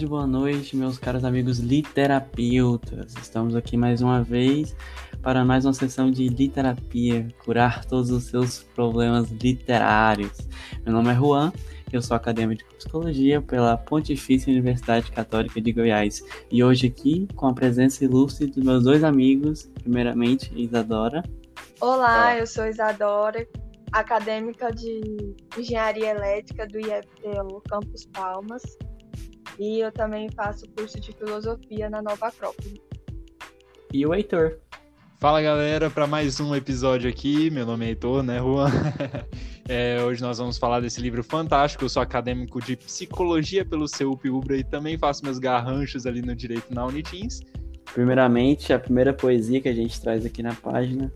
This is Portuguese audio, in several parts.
tarde, boa noite, meus caros amigos literapeutas. Estamos aqui mais uma vez para mais uma sessão de literapia, curar todos os seus problemas literários. Meu nome é Juan, eu sou acadêmico de psicologia pela Pontifícia Universidade Católica de Goiás e hoje aqui com a presença ilustre dos meus dois amigos, primeiramente Isadora. Olá, eu sou Isadora, acadêmica de Engenharia Elétrica do IFTU Campus Palmas e eu também faço curso de Filosofia na Nova Acrópole. E o Heitor. Fala galera, para mais um episódio aqui. Meu nome é Heitor, né, Juan? É, hoje nós vamos falar desse livro fantástico. Eu sou acadêmico de psicologia pelo CEUP Ubra e também faço meus garranchos ali no direito na Unitins. Primeiramente, a primeira poesia que a gente traz aqui na página.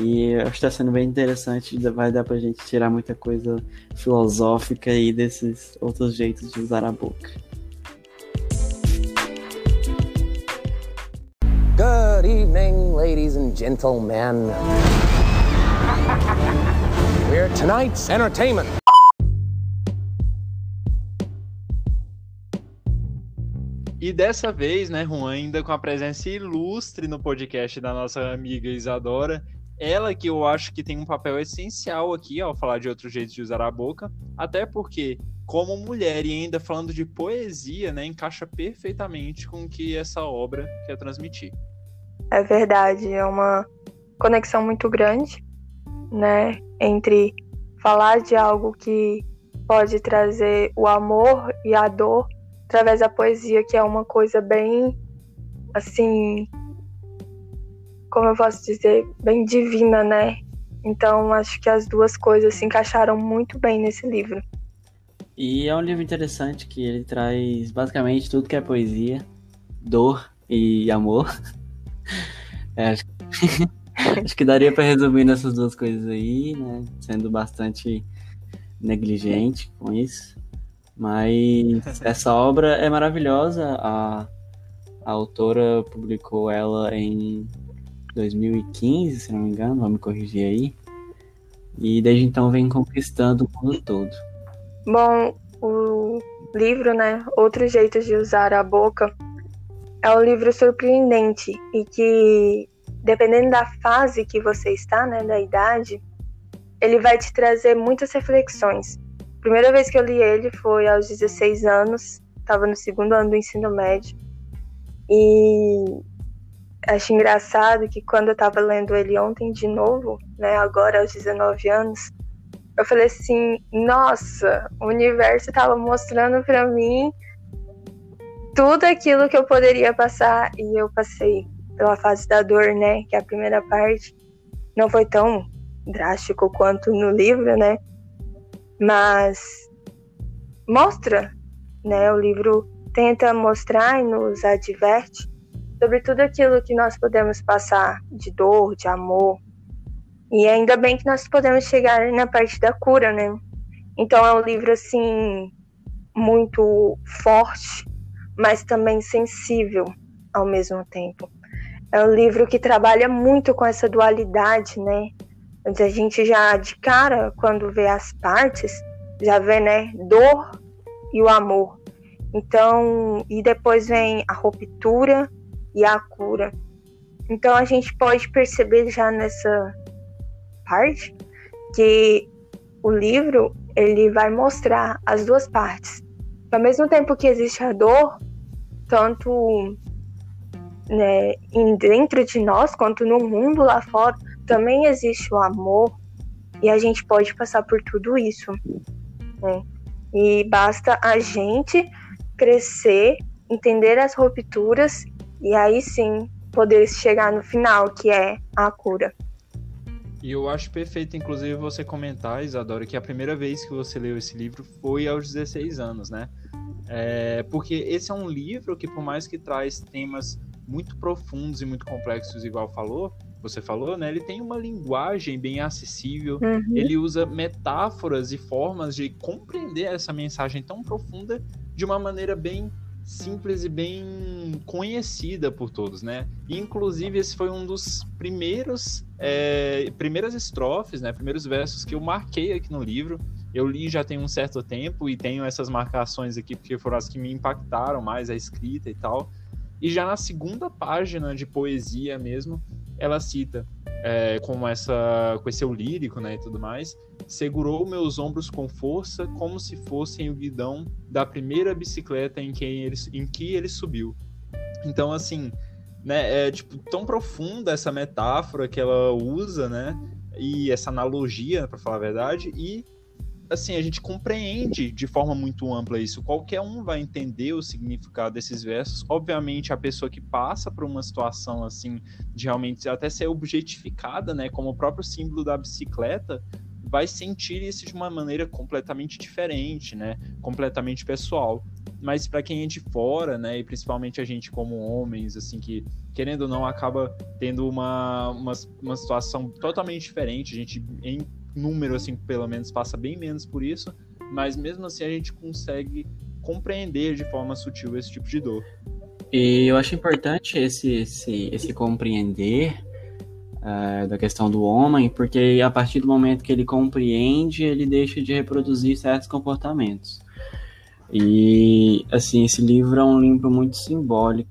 E acho que está sendo bem interessante, vai dar pra gente tirar muita coisa filosófica aí desses outros jeitos de usar a boca. Good evening, ladies and gentlemen. We're tonight's entertainment. E dessa vez, né, Juan, ainda com a presença ilustre no podcast da nossa amiga Isadora, ela que eu acho que tem um papel essencial aqui ao falar de outro jeito de usar a boca, até porque, como mulher e ainda falando de poesia, né, encaixa perfeitamente com o que essa obra quer transmitir. É verdade, é uma conexão muito grande, né, entre falar de algo que pode trazer o amor e a dor através da poesia, que é uma coisa bem assim, como eu posso dizer, bem divina, né? Então acho que as duas coisas se encaixaram muito bem nesse livro. E é um livro interessante que ele traz basicamente tudo que é poesia, dor e amor. É, acho, acho que daria para resumir nessas duas coisas aí, né? Sendo bastante negligente com isso. Mas essa obra é maravilhosa. A, a autora publicou ela em 2015, se não me engano, vamos me corrigir aí. E desde então vem conquistando o mundo todo. Bom, o livro, né? Outros jeitos de usar a boca é um livro surpreendente e que, dependendo da fase que você está, né, da idade, ele vai te trazer muitas reflexões. A primeira vez que eu li ele foi aos 16 anos, estava no segundo ano do ensino médio. E acho engraçado que quando eu estava lendo ele ontem de novo, né, agora aos 19 anos, eu falei assim: nossa, o universo estava mostrando para mim tudo aquilo que eu poderia passar e eu passei pela fase da dor, né? Que a primeira parte não foi tão drástico quanto no livro, né? Mas mostra, né? O livro tenta mostrar e nos adverte sobre tudo aquilo que nós podemos passar de dor, de amor. E ainda bem que nós podemos chegar na parte da cura, né? Então é um livro assim muito forte, mas também sensível ao mesmo tempo. É um livro que trabalha muito com essa dualidade, né? Onde a gente já de cara, quando vê as partes, já vê, né, dor e o amor. Então, e depois vem a ruptura e a cura. Então a gente pode perceber já nessa parte que o livro ele vai mostrar as duas partes. Ao mesmo tempo que existe a dor, tanto né, dentro de nós quanto no mundo lá fora, também existe o amor e a gente pode passar por tudo isso. Né? E basta a gente crescer, entender as rupturas e aí sim poder chegar no final, que é a cura. E eu acho perfeito, inclusive, você comentar, Isadora, que a primeira vez que você leu esse livro foi aos 16 anos, né? É, porque esse é um livro que, por mais que traz temas muito profundos e muito complexos, igual falou, você falou, né? Ele tem uma linguagem bem acessível, uhum. ele usa metáforas e formas de compreender essa mensagem tão profunda de uma maneira bem simples e bem conhecida por todos, né? Inclusive esse foi um dos primeiros é, primeiras estrofes, né? Primeiros versos que eu marquei aqui no livro. Eu li já tem um certo tempo e tenho essas marcações aqui porque foram as que me impactaram mais a escrita e tal. E já na segunda página de poesia mesmo, ela cita é, com essa com esse lírico, né, e tudo mais, segurou meus ombros com força, como se fossem o guidão da primeira bicicleta em que ele, em que ele subiu. Então, assim, né, é tipo tão profunda essa metáfora que ela usa, né, e essa analogia, para falar a verdade, e assim, a gente compreende de forma muito ampla isso. Qualquer um vai entender o significado desses versos. Obviamente, a pessoa que passa por uma situação assim, de realmente até ser objetificada, né, como o próprio símbolo da bicicleta, vai sentir isso de uma maneira completamente diferente, né? Completamente pessoal. Mas para quem é de fora, né, e principalmente a gente como homens, assim, que querendo ou não acaba tendo uma, uma, uma situação totalmente diferente, a gente em número, assim, pelo menos passa bem menos por isso, mas mesmo assim a gente consegue compreender de forma sutil esse tipo de dor. E eu acho importante esse, esse, esse compreender uh, da questão do homem, porque a partir do momento que ele compreende, ele deixa de reproduzir certos comportamentos. E, assim, esse livro é um livro muito simbólico.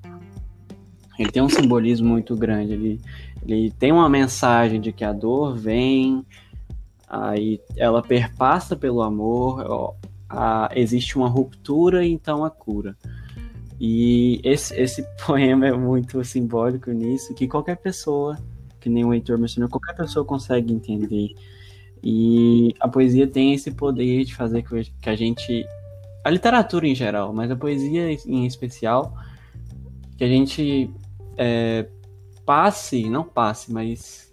Ele tem um simbolismo muito grande. Ele, ele tem uma mensagem de que a dor vem, aí ela perpassa pelo amor, ó, a, existe uma ruptura e então a cura. E esse, esse poema é muito simbólico nisso, que qualquer pessoa que nem o Heitor mencionou, qualquer pessoa consegue entender. E a poesia tem esse poder de fazer que a gente. A literatura em geral, mas a poesia em especial, que a gente é, passe, não passe, mas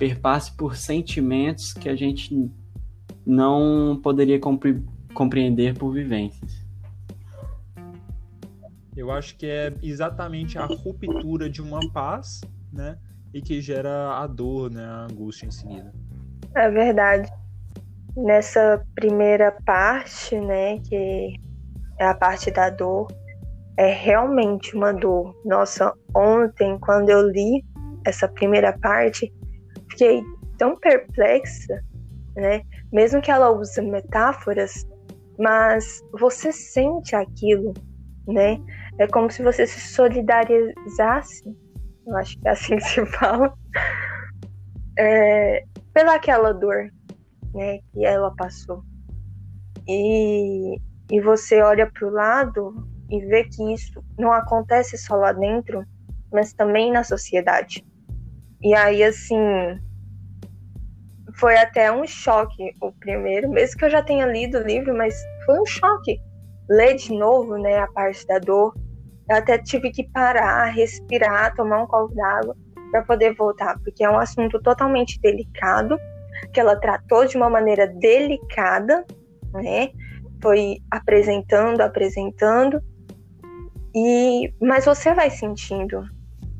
perpasse por sentimentos que a gente não poderia compre compreender por vivências. Eu acho que é exatamente a ruptura de uma paz, né? e que gera a dor, né, a angústia em seguida. É verdade. Nessa primeira parte, né, que é a parte da dor, é realmente uma dor. Nossa, ontem, quando eu li essa primeira parte, fiquei tão perplexa, né? Mesmo que ela use metáforas, mas você sente aquilo, né? É como se você se solidarizasse eu acho que é assim que se fala, é, pela aquela dor né, que ela passou. E, e você olha para o lado e vê que isso não acontece só lá dentro, mas também na sociedade. E aí, assim, foi até um choque o primeiro, mesmo que eu já tenha lido o livro, mas foi um choque ler de novo, né, a parte da dor, eu até tive que parar, respirar, tomar um copo d'água para poder voltar, porque é um assunto totalmente delicado, que ela tratou de uma maneira delicada, né? Foi apresentando, apresentando, e mas você vai sentindo,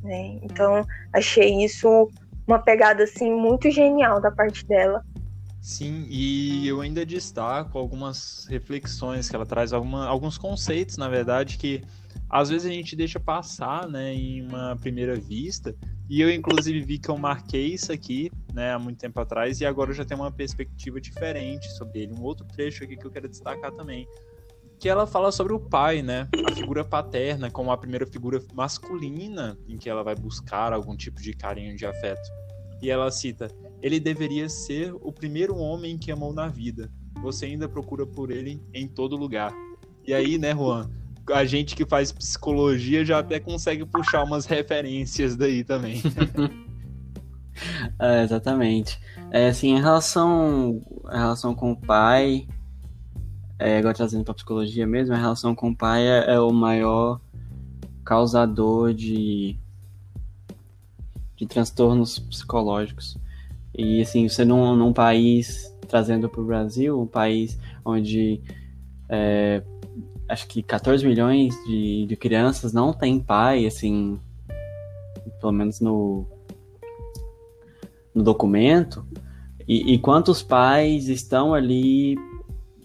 né? Então achei isso uma pegada assim muito genial da parte dela. Sim, e eu ainda destaco algumas reflexões que ela traz, alguma, alguns conceitos, na verdade, que às vezes a gente deixa passar, né, em uma primeira vista. E eu, inclusive, vi que eu marquei isso aqui, né, há muito tempo atrás, e agora eu já tenho uma perspectiva diferente sobre ele. Um outro trecho aqui que eu quero destacar também. Que ela fala sobre o pai, né? A figura paterna como a primeira figura masculina em que ela vai buscar algum tipo de carinho, de afeto. E ela cita: Ele deveria ser o primeiro homem que amou na vida. Você ainda procura por ele em todo lugar. E aí, né, Juan? a gente que faz psicologia já até consegue puxar umas referências daí também. é, exatamente. É, assim, em relação, em relação com o pai, é, agora trazendo para psicologia mesmo, a relação com o pai é, é, o maior causador de, de transtornos psicológicos. E assim, você num, num país, trazendo para o Brasil, um país onde é, acho que 14 milhões de, de crianças não têm pai, assim, pelo menos no, no documento. E, e quantos pais estão ali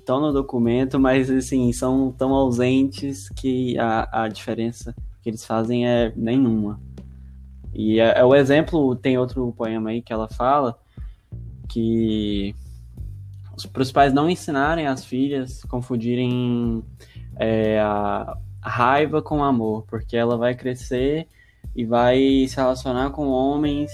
estão no documento, mas assim, são tão ausentes que a, a diferença que eles fazem é nenhuma. E é, é o exemplo, tem outro poema aí que ela fala que para os pais não ensinarem as filhas confundirem é, a, raiva com amor, porque ela vai crescer e vai se relacionar com homens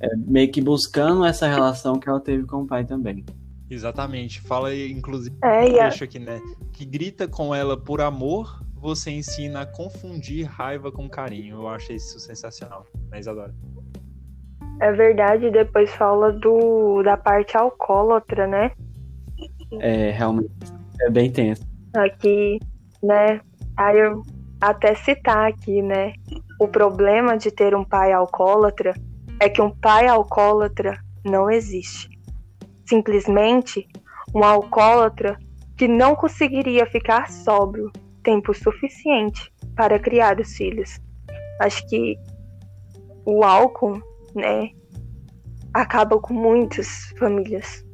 é, meio que buscando essa relação que ela teve com o pai também. Exatamente. Fala aí, inclusive, É, a- trecho aqui, né? Que grita com ela por amor, você ensina a confundir raiva com carinho. Eu achei isso sensacional. Mas adoro. É verdade, depois fala do da parte alcoólatra, né? É, realmente, é bem tenso. Aqui, né? Aí eu até citar aqui, né? O problema de ter um pai alcoólatra é que um pai alcoólatra não existe. Simplesmente um alcoólatra que não conseguiria ficar sóbrio tempo suficiente para criar os filhos. Acho que o álcool, né, acaba com muitas famílias.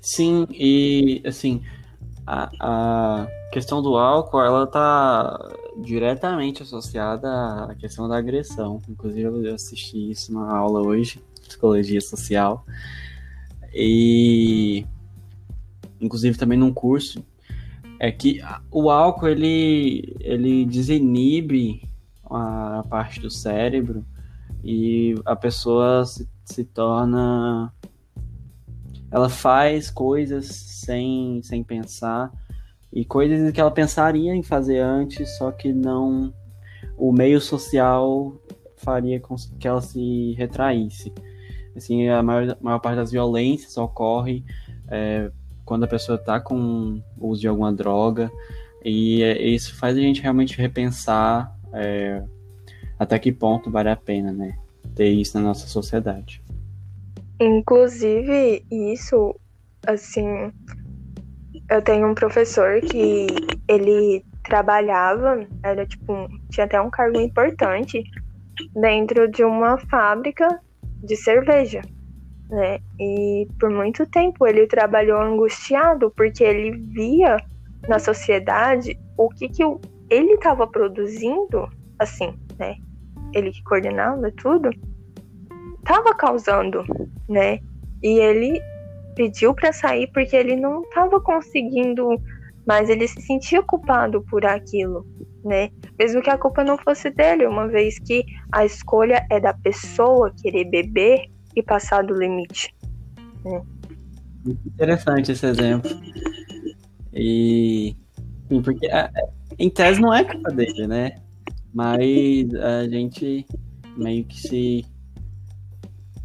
Sim, e assim, a, a questão do álcool, ela tá diretamente associada à questão da agressão. Inclusive, eu assisti isso na aula hoje, psicologia social. E inclusive também num curso é que o álcool ele ele desinibe a parte do cérebro e a pessoa se, se torna ela faz coisas sem, sem pensar e coisas que ela pensaria em fazer antes, só que não o meio social faria com que ela se retraísse. Assim, a maior, maior parte das violências ocorre é, quando a pessoa está com uso de alguma droga e é, isso faz a gente realmente repensar é, até que ponto vale a pena, né, ter isso na nossa sociedade. Inclusive, isso, assim, eu tenho um professor que ele trabalhava, era tipo, tinha até um cargo importante dentro de uma fábrica de cerveja, né? E por muito tempo ele trabalhou angustiado porque ele via na sociedade o que que ele estava produzindo, assim, né? Ele que coordenava tudo, estava causando né? E ele pediu para sair porque ele não estava conseguindo, mas ele se sentia culpado por aquilo, né? Mesmo que a culpa não fosse dele, uma vez que a escolha é da pessoa querer beber e passar do limite. Interessante esse exemplo. E. Sim, porque em tese não é culpa dele, né? Mas a gente meio que se.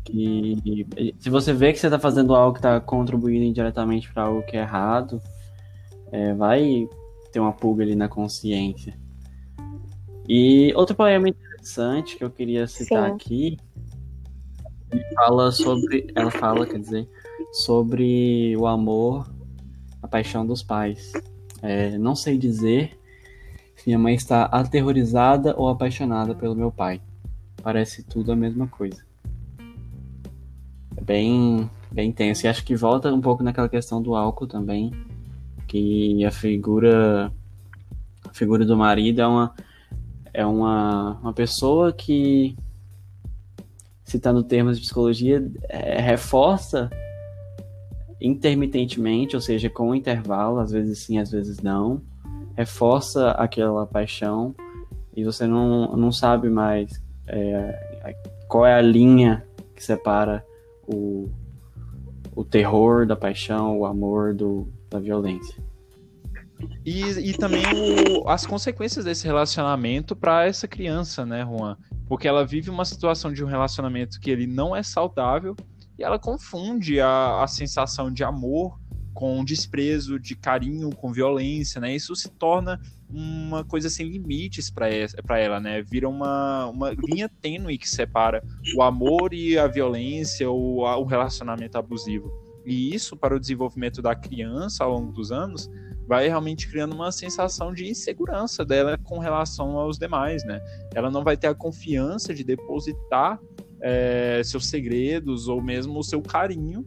Que, se você vê que você tá fazendo algo que tá contribuindo indiretamente para algo que é errado, é, vai ter uma pulga ali na consciência. E outro poema interessante que eu queria citar Sim. aqui, fala sobre. Ela fala, quer dizer, sobre o amor, a paixão dos pais. É, não sei dizer se minha mãe está aterrorizada ou apaixonada pelo meu pai. Parece tudo a mesma coisa. É bem, bem tenso. E acho que volta um pouco naquela questão do álcool também, que a figura, a figura do marido é uma, é uma, uma pessoa que, citando termos de psicologia, é, reforça intermitentemente, ou seja, com intervalo, às vezes sim, às vezes não, reforça aquela paixão e você não, não sabe mais é, qual é a linha que separa o, o terror da paixão, o amor do, da violência. E, e também o- as consequências desse relacionamento para essa criança, né, Juan? Porque ela vive uma situação de um relacionamento que ele não é saudável e ela confunde a, a sensação de amor com desprezo, de carinho, com violência, né? Isso se torna uma coisa sem limites para ela, né? Vira uma, uma linha tênue que separa o amor e a violência ou a- o relacionamento abusivo. E isso, para o desenvolvimento da criança ao longo dos anos, vai realmente criando uma sensação de insegurança dela com relação aos demais, né? Ela não vai ter a confiança de depositar é, seus segredos ou mesmo o seu carinho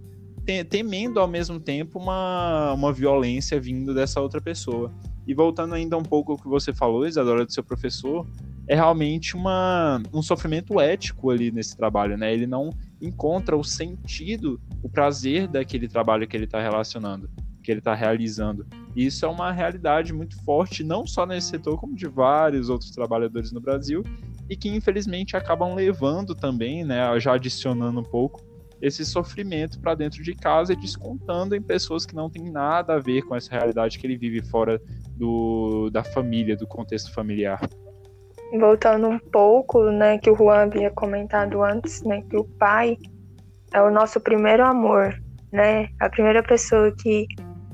temendo ao mesmo tempo uma, uma violência vindo dessa outra pessoa. E voltando ainda um pouco ao que você falou, Isadora, do seu professor, é realmente uma, um sofrimento ético ali nesse trabalho, né? Ele não encontra o sentido, o prazer daquele trabalho que ele está relacionando, que ele está realizando. E isso é uma realidade muito forte, não só nesse setor, como de vários outros trabalhadores no Brasil, e que infelizmente acabam levando também, né, já adicionando um pouco, esse sofrimento para dentro de casa e descontando em pessoas que não têm nada a ver com essa realidade que ele vive fora do, da família, do contexto familiar. Voltando um pouco, né, que o Juan havia comentado antes, né, que o pai é o nosso primeiro amor, né, a primeira pessoa que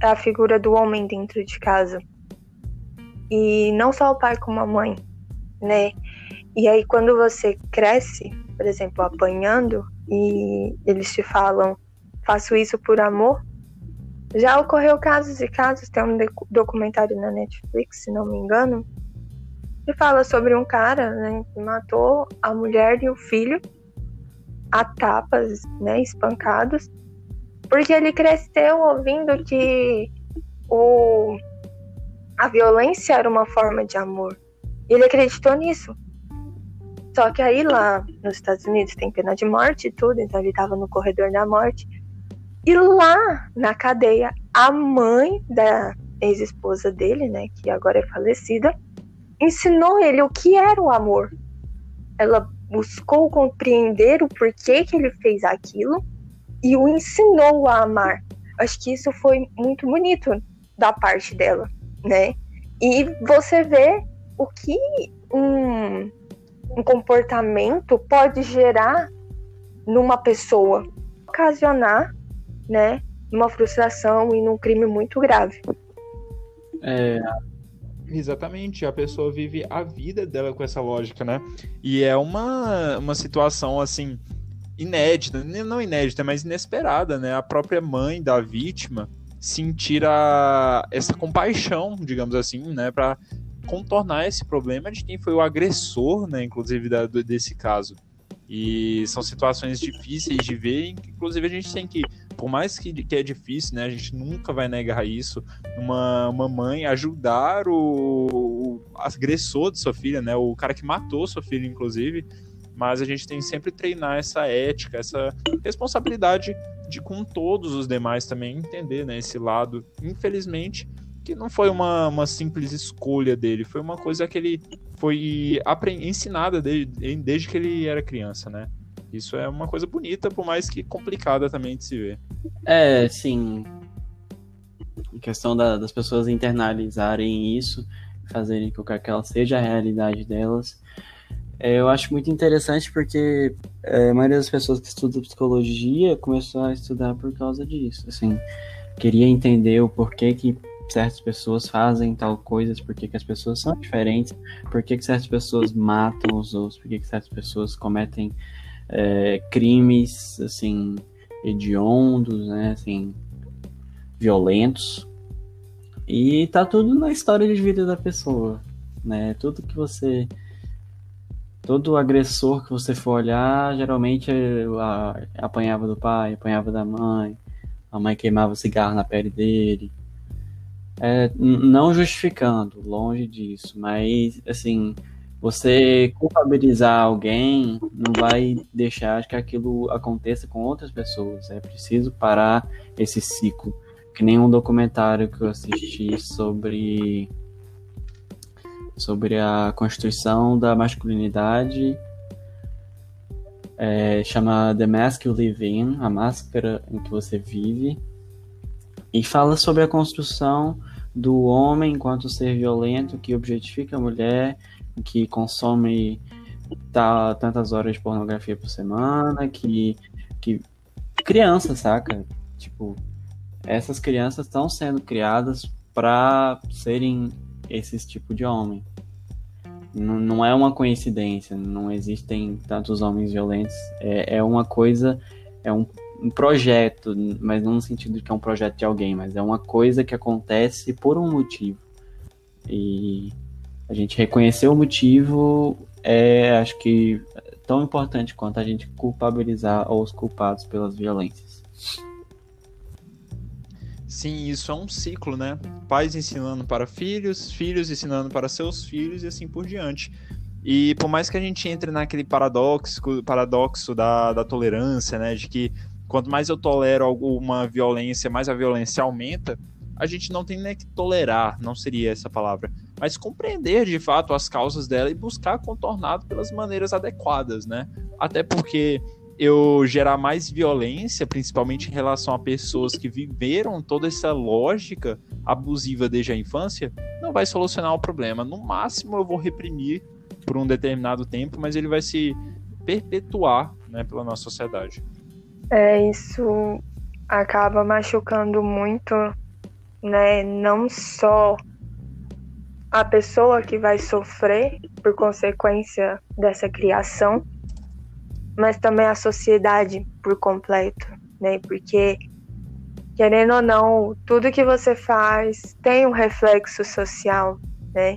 é a figura do homem dentro de casa. E não só o pai como a mãe, né? E aí quando você cresce, por exemplo, apanhando, e eles te falam, faço isso por amor. Já ocorreu casos e casos, tem um documentário na Netflix, se não me engano, que fala sobre um cara né, que matou a mulher e o filho a tapas, né, espancados, porque ele cresceu ouvindo que o, a violência era uma forma de amor. Ele acreditou nisso. Só que aí lá nos Estados Unidos tem pena de morte e tudo, então ele tava no corredor da morte. E lá na cadeia, a mãe da ex-esposa dele, né, que agora é falecida, ensinou ele o que era o amor. Ela buscou compreender o porquê que ele fez aquilo e o ensinou a amar. Acho que isso foi muito bonito da parte dela, né? E você vê o que um um comportamento pode gerar numa pessoa, ocasionar, né, uma frustração e num crime muito grave. É, Exatamente, a pessoa vive a vida dela com essa lógica, né? E é uma, uma situação assim inédita, não inédita, mas inesperada, né? A própria mãe da vítima sentir a, essa compaixão, digamos assim, né, para contornar esse problema de quem foi o agressor, né, inclusive da, desse caso. E são situações difíceis de ver, inclusive a gente tem que, por mais que, que é difícil, né, a gente nunca vai negar isso, uma, uma mãe ajudar o, o agressor de sua filha, né, o cara que matou sua filha, inclusive, mas a gente tem que sempre treinar essa ética, essa responsabilidade de com todos os demais também entender, né, esse lado. Infelizmente, que não foi uma, uma simples escolha dele, foi uma coisa que ele foi ensinada desde, desde que ele era criança, né? Isso é uma coisa bonita, por mais que complicada também de se ver. É, sim. A questão da, das pessoas internalizarem isso, fazerem com que aquela seja a realidade delas. É, eu acho muito interessante porque é, a maioria das pessoas que estudam psicologia começou a estudar por causa disso. Assim, queria entender o porquê que certas pessoas fazem tal coisas, por que, as pessoas são diferentes, por que, que certas pessoas matam os outros, por que, que certas pessoas cometem é, crimes, assim, hediondos, né, assim, violentos. E tá tudo na história de vida da pessoa, né, tudo que você... Todo agressor que você for olhar, geralmente apanhava do pai, apanhava da mãe, a mãe queimava cigarro na pele dele, é, não justificando, longe disso, mas assim, você culpabilizar alguém não vai deixar que aquilo aconteça com outras pessoas. É preciso parar esse ciclo. Que nem um documentário que eu assisti sobre sobre a constituição da masculinidade é, chama The Mask You Live In, a máscara em que você vive, e fala sobre a construção do homem enquanto ser violento que objetifica a mulher, que consome tá, tantas horas de pornografia por semana, que, que criança, saca? Tipo, essas crianças estão sendo criadas para serem esse tipo de homem. Não, não é uma coincidência, não existem tantos homens violentos. É, é uma coisa, é um um projeto, mas não no sentido de que é um projeto de alguém, mas é uma coisa que acontece por um motivo. E a gente reconhecer o motivo é, acho que, tão importante quanto a gente culpabilizar os culpados pelas violências. Sim, isso é um ciclo, né? Pais ensinando para filhos, filhos ensinando para seus filhos e assim por diante. E por mais que a gente entre naquele paradoxo, paradoxo da, da tolerância, né? De que quanto mais eu tolero alguma violência, mais a violência aumenta, a gente não tem nem que tolerar, não seria essa palavra, mas compreender de fato as causas dela e buscar contornado pelas maneiras adequadas, né? Até porque eu gerar mais violência, principalmente em relação a pessoas que viveram toda essa lógica abusiva desde a infância, não vai solucionar o problema. No máximo, eu vou reprimir por um determinado tempo, mas ele vai se perpetuar né, pela nossa sociedade. É, isso acaba machucando muito, né? Não só a pessoa que vai sofrer por consequência dessa criação, mas também a sociedade por completo, né? Porque querendo ou não, tudo que você faz tem um reflexo social, né?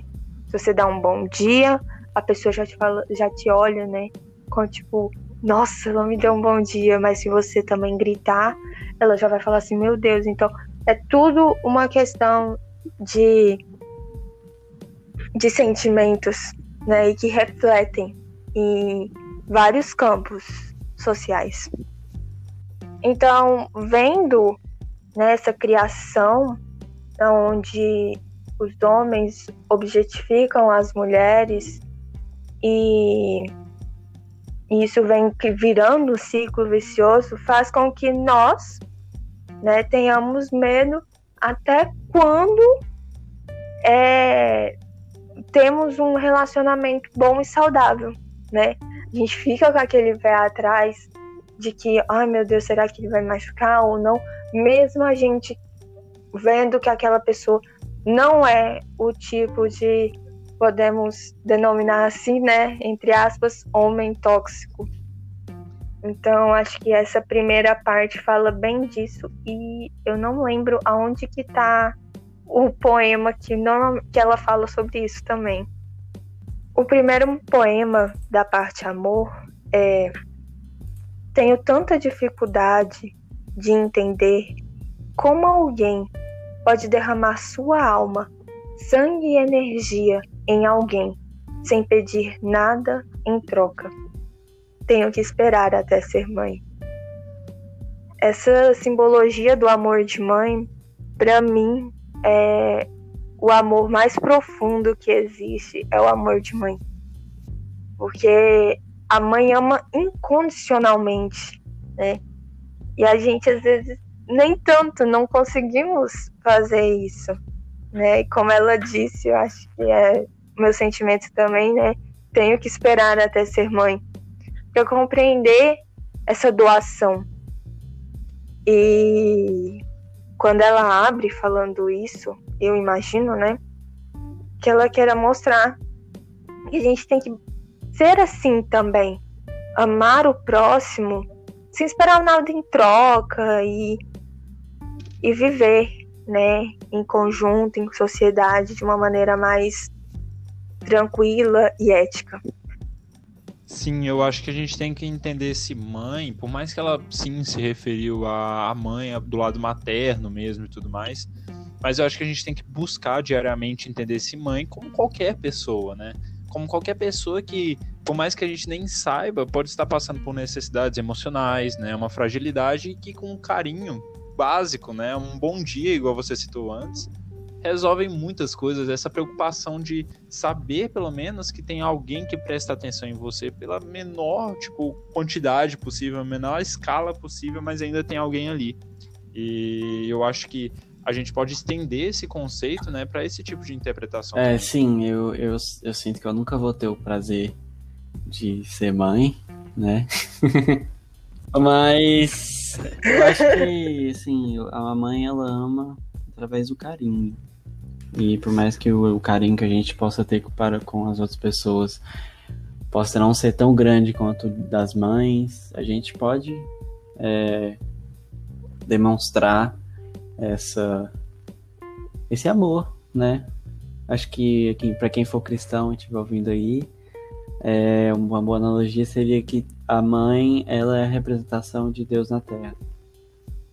Se você dá um bom dia, a pessoa já te fala, já te olha, né? Com tipo, nossa, ela me deu um bom dia, mas se você também gritar, ela já vai falar assim, meu Deus, então é tudo uma questão de de sentimentos, né, e que refletem em vários campos sociais. Então, vendo nessa criação onde os homens objetificam as mulheres e isso vem virando um ciclo vicioso, faz com que nós né, tenhamos medo até quando é, temos um relacionamento bom e saudável, né? a gente fica com aquele pé atrás de que, ai meu Deus, será que ele vai machucar ou não? Mesmo a gente vendo que aquela pessoa não é o tipo de, podemos denominar assim, né, entre aspas, homem tóxico. Então, acho que essa primeira parte fala bem disso e eu não lembro aonde que tá o poema que, não, que ela fala sobre isso também. O primeiro poema da parte amor é Tenho tanta dificuldade de entender como alguém pode derramar sua alma, sangue e energia em alguém sem pedir nada em troca. Tenho que esperar até ser mãe. Essa simbologia do amor de mãe, para mim, é o amor mais profundo que existe é o amor de mãe. Porque a mãe ama incondicionalmente, né? E a gente às vezes nem tanto não conseguimos fazer isso, né? E como ela disse, eu acho que é meu sentimento também, né? Tenho que esperar até ser mãe para compreender essa doação. E quando ela abre falando isso, eu imagino, né? Que ela queira mostrar que a gente tem que ser assim também. Amar o próximo sem esperar nada em troca e, e viver, né? Em conjunto, em sociedade, de uma maneira mais tranquila e ética. Sim, eu acho que a gente tem que entender esse mãe, por mais que ela sim se referiu à mãe do lado materno mesmo e tudo mais, mas eu acho que a gente tem que buscar diariamente entender esse mãe como qualquer pessoa, né? Como qualquer pessoa que, por mais que a gente nem saiba, pode estar passando por necessidades emocionais, né? Uma fragilidade que com um carinho básico, né? Um bom dia, igual você citou antes, resolvem muitas coisas. Essa preocupação de saber, pelo menos, que tem alguém que presta atenção em você pela menor, tipo, quantidade possível, menor escala possível, mas ainda tem alguém ali. E eu acho que a gente pode estender esse conceito, né, para esse tipo de interpretação. É, sim, eu, eu, eu sinto que eu nunca vou ter o prazer de ser mãe, né? Mas eu acho que, assim, a mãe ela ama através do carinho. E por mais que o, o carinho que a gente possa ter para com as outras pessoas possa não ser tão grande quanto das mães, a gente pode é, demonstrar essa esse amor, né? Acho que, para quem for cristão e estiver ouvindo aí, é, uma boa analogia seria que a mãe ela é a representação de Deus na Terra.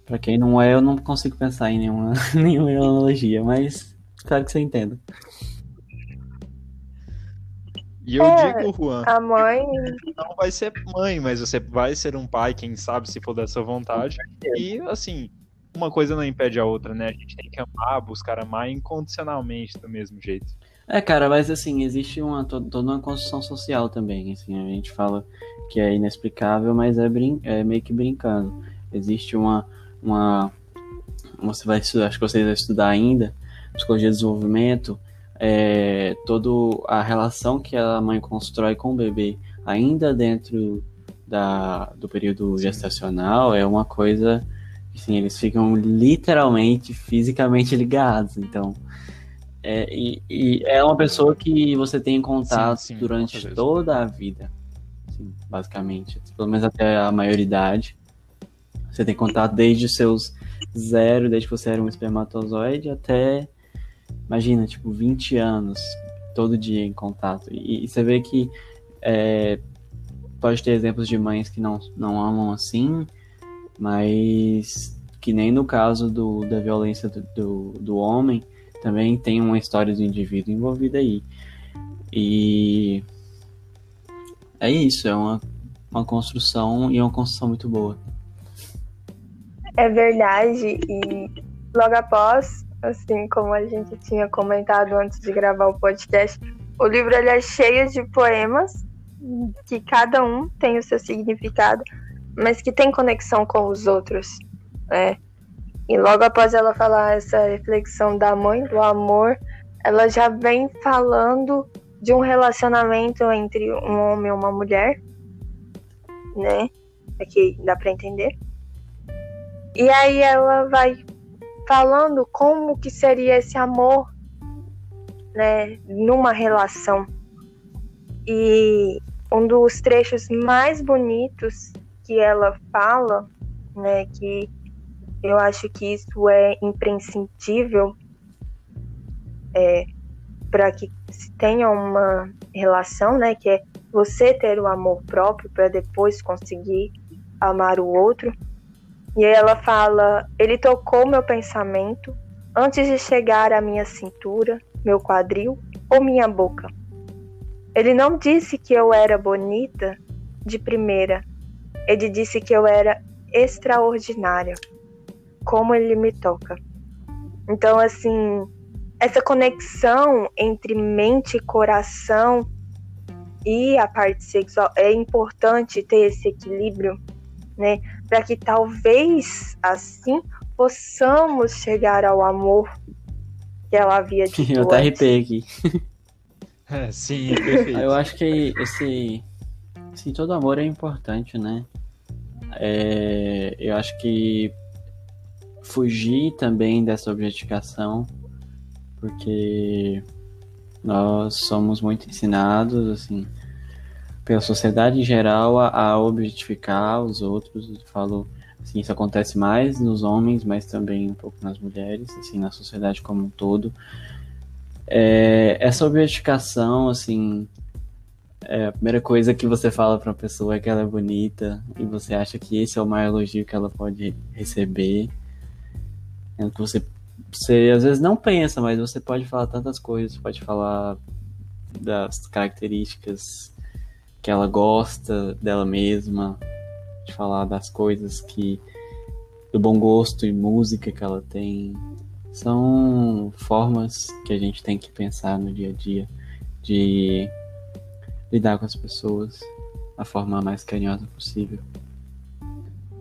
Pra quem não é, eu não consigo pensar em nenhuma, nenhuma analogia, mas espero que você entenda. E eu É, digo, Juan, A mãe. não vai ser mãe, mas você vai ser um pai, quem sabe, se for dessa vontade. E, assim, uma coisa não impede a outra, né? A gente tem que amar, buscar amar incondicionalmente do mesmo jeito. É, cara, mas assim, existe uma, to- toda uma construção social também. Assim, a gente fala que é inexplicável, mas é, brin é meio que brincando. Existe uma. uma você vai estudar, acho que vocês vão estudar ainda, psicologia de desenvolvimento, é, toda a relação que a mãe constrói com o bebê, ainda dentro da, do período gestacional, é uma coisa. Assim, eles ficam literalmente, fisicamente ligados. Então. É, e, e é uma pessoa que você tem contato Sim, sim, durante toda a vida, assim, basicamente, pelo menos até a maioridade. Você tem contato desde os seus zero, desde que você era um espermatozoide, até, imagina, tipo, 20 anos, todo dia em contato. E, e você vê que é, pode ter exemplos de mães que não, não amam assim, mas que nem no caso do, da violência do, do, do homem, também tem uma história do indivíduo envolvida aí. E é isso, é uma, uma construção e é uma construção muito boa. É verdade. E logo após, assim como a gente tinha comentado antes de gravar o podcast, o livro ele é cheio de poemas que cada um tem o seu significado, mas que tem conexão com os outros, né? E logo após ela falar essa reflexão da mãe, do amor, ela já vem falando de um relacionamento entre um homem e uma mulher, né? Aqui dá para entender. E aí ela vai falando como que seria esse amor, né, numa relação. E um dos trechos mais bonitos que ela fala, né, que eu acho que isso é imprescindível é, para que se tenha uma relação, né, que é você ter o amor próprio para depois conseguir amar o outro. E ela fala: Ele tocou meu pensamento antes de chegar à minha cintura, meu quadril ou minha boca. Ele não disse que eu era bonita de primeira. Ele disse que eu era extraordinária. Como ele me toca. Então, assim, essa conexão entre mente e coração e a parte sexual é importante ter esse equilíbrio, né? Para que talvez assim possamos chegar ao amor que ela havia dito Eu até antes. arrepiei aqui. É, sim, perfeito. Eu acho que esse. Assim, todo amor é importante, né? É, eu acho que fugir também dessa objetificação, porque nós somos muito ensinados, assim, pela sociedade em geral, a, a objetificar os outros. Eu falo, assim, isso acontece mais nos homens, mas também um pouco nas mulheres, assim, na sociedade como um todo. É, essa objetificação, assim, é, a primeira coisa que você fala pra uma pessoa é que ela é bonita e você acha que esse é o maior elogio que ela pode receber. É que você, você às vezes não pensa, mas você pode falar tantas coisas, pode falar das características que ela gosta dela mesma, de falar das coisas que do bom gosto e música que ela tem. São formas que a gente tem que pensar no dia a dia de lidar com as pessoas da forma mais carinhosa possível.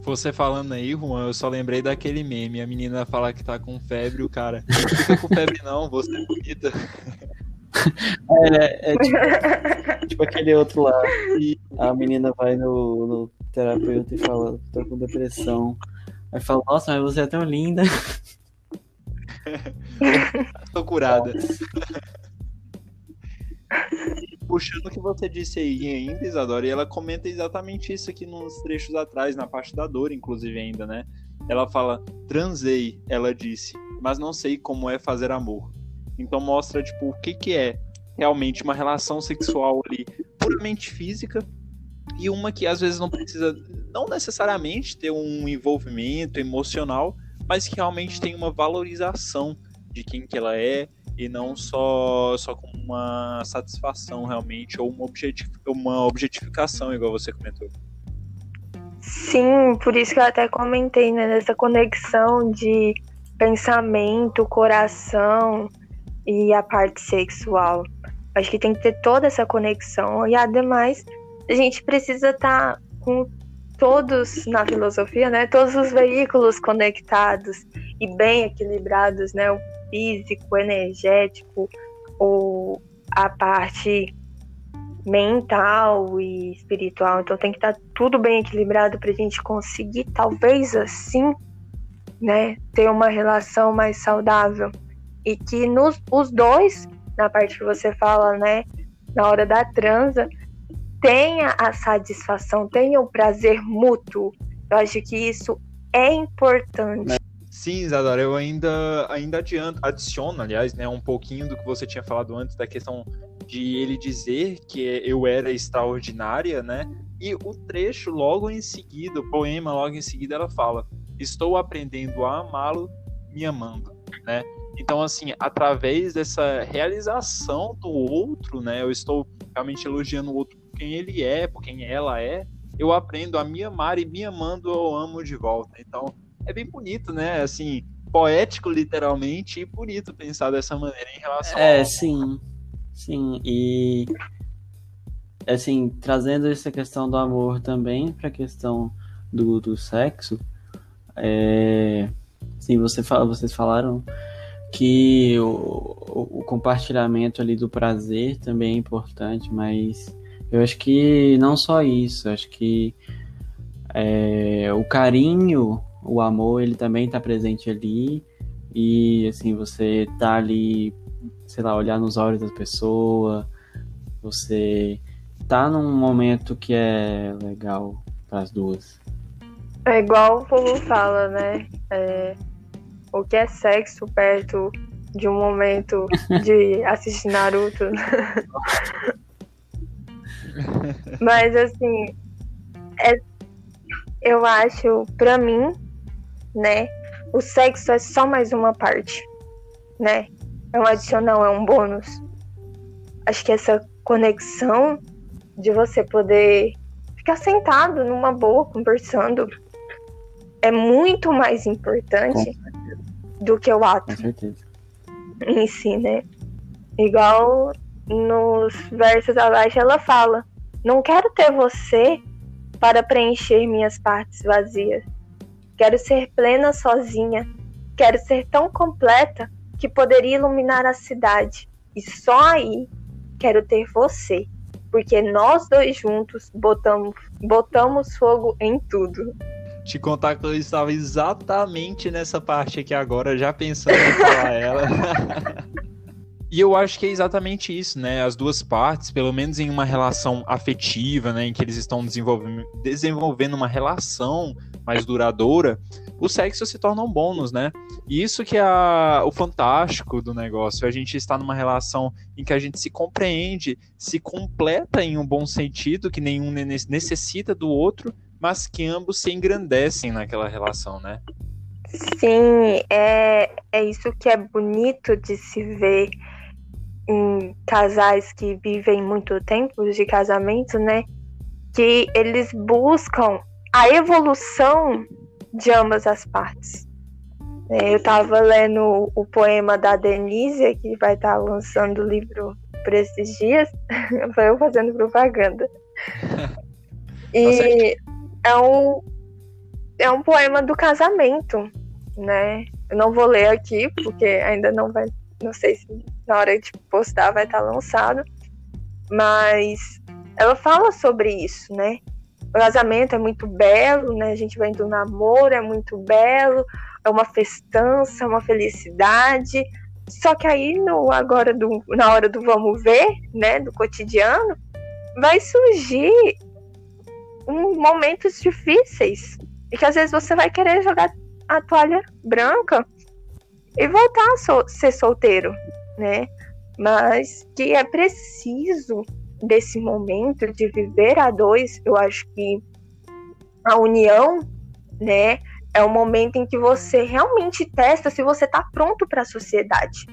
Você falando aí, Juan, eu só lembrei daquele meme. A menina fala que tá com febre, o cara. Não fica com febre, não, você é bonita. É, é tipo, tipo aquele outro lá. E a menina vai no, no terapeuta e fala, tô com depressão. Aí fala, nossa, mas você é tão linda. Tô curada. Puxando o que você disse aí ainda, Isadora, e ela comenta exatamente isso aqui nos trechos atrás, na parte da dor, inclusive, ainda, né? Ela fala, transei, ela disse, mas não sei como é fazer amor. Então mostra, tipo, o que que é realmente uma relação sexual ali puramente física, e uma que às vezes não precisa, não necessariamente ter um envolvimento emocional, mas que realmente tem uma valorização de quem que ela é e não só só com uma satisfação realmente ou uma, objetif uma objetificação, igual você comentou. Sim, por isso que eu até comentei, né, nessa conexão de pensamento, coração e a parte sexual. Acho que tem que ter toda essa conexão. E ademais, a gente precisa estar tá com todos na filosofia, né? Todos os veículos conectados e bem equilibrados, né? O físico, o energético, o, a parte mental e espiritual. Então tem que estar tá tudo bem equilibrado para a gente conseguir, talvez assim, né, ter uma relação mais saudável. E que nos, os dois, na parte que você fala, né, na hora da transa, tenha a satisfação, tenha o prazer mútuo. Eu acho que isso é importante. Sim, Isadora, eu ainda, ainda adianto, adiciono, aliás, né, um pouquinho do que você tinha falado antes da questão de ele dizer que eu era extraordinária, né? E o trecho logo em seguida, o poema logo em seguida, ela fala: Estou aprendendo a amá-lo, me amando, né? Então, assim, através dessa realização do outro, né? Eu estou realmente elogiando o outro por quem ele é, por quem ela é. Eu aprendo a me amar e me amando eu amo de volta. Então, é bem bonito, né? Assim, poético literalmente e bonito pensar dessa maneira em relação É, ao... sim. Sim, e assim, trazendo essa questão do amor também para a questão do, do sexo, é, sim, você fala, vocês falaram que o, o, compartilhamento ali do prazer também é importante, mas eu acho que não só isso, acho que é, o carinho, o amor, ele também está presente ali e assim você tá ali sei lá, olhar nos olhos da pessoa, você tá num momento que é legal para as duas. É igual o povo fala, né? É, o que é sexo perto de um momento de assistir Naruto. Mas assim, é, eu acho, pra mim, né, o sexo é só mais uma parte, né? é um adicional, é um bônus. Acho que essa conexão de você poder ficar sentado numa boa conversando é muito mais importante do que o ato em si, né? Igual nos versos abaixo ela fala: Não quero ter você para preencher minhas partes vazias. Quero ser plena sozinha. Quero ser tão completa que poderia iluminar a cidade. E só aí quero ter você, porque nós dois juntos botamos, botamos fogo em tudo. Te contar que eu estava exatamente nessa parte aqui agora, já pensando em falar ela. E eu acho que é exatamente isso, né? As duas partes, pelo menos em uma relação afetiva, né? Em que eles estão desenvolvendo, desenvolvendo uma relação mais duradoura, o sexo se torna um bônus, né? E isso que é a, o fantástico do negócio. A gente está numa relação em que a gente se compreende, se completa em um bom sentido, que nenhum necessita do outro, mas que ambos se engrandecem naquela relação, né? Sim, é, é isso que é bonito de se ver em casais que vivem muito tempo de casamento, né? Que eles buscam a evolução de ambas as partes. É, eu estava lendo o poema da Denise, que vai estar tá lançando o livro por esses dias. Foi eu fazendo propaganda. E é um, é um poema do casamento, né? Eu não vou ler aqui, porque ainda não vai. Não sei se na hora de postar vai estar lançado. Mas ela fala sobre isso, né? O casamento é muito belo, né? A gente vai do namoro, é muito belo, é uma festança, é uma felicidade. Só que aí no agora do, na hora do vamos ver, né, do cotidiano, vai surgir momentos difíceis e que às vezes você vai querer jogar a toalha branca e voltar a so, ser solteiro, né? Mas que é preciso desse momento de viver a dois, eu acho que a união, né, é o momento em que você realmente testa se você está pronto para a sociedade.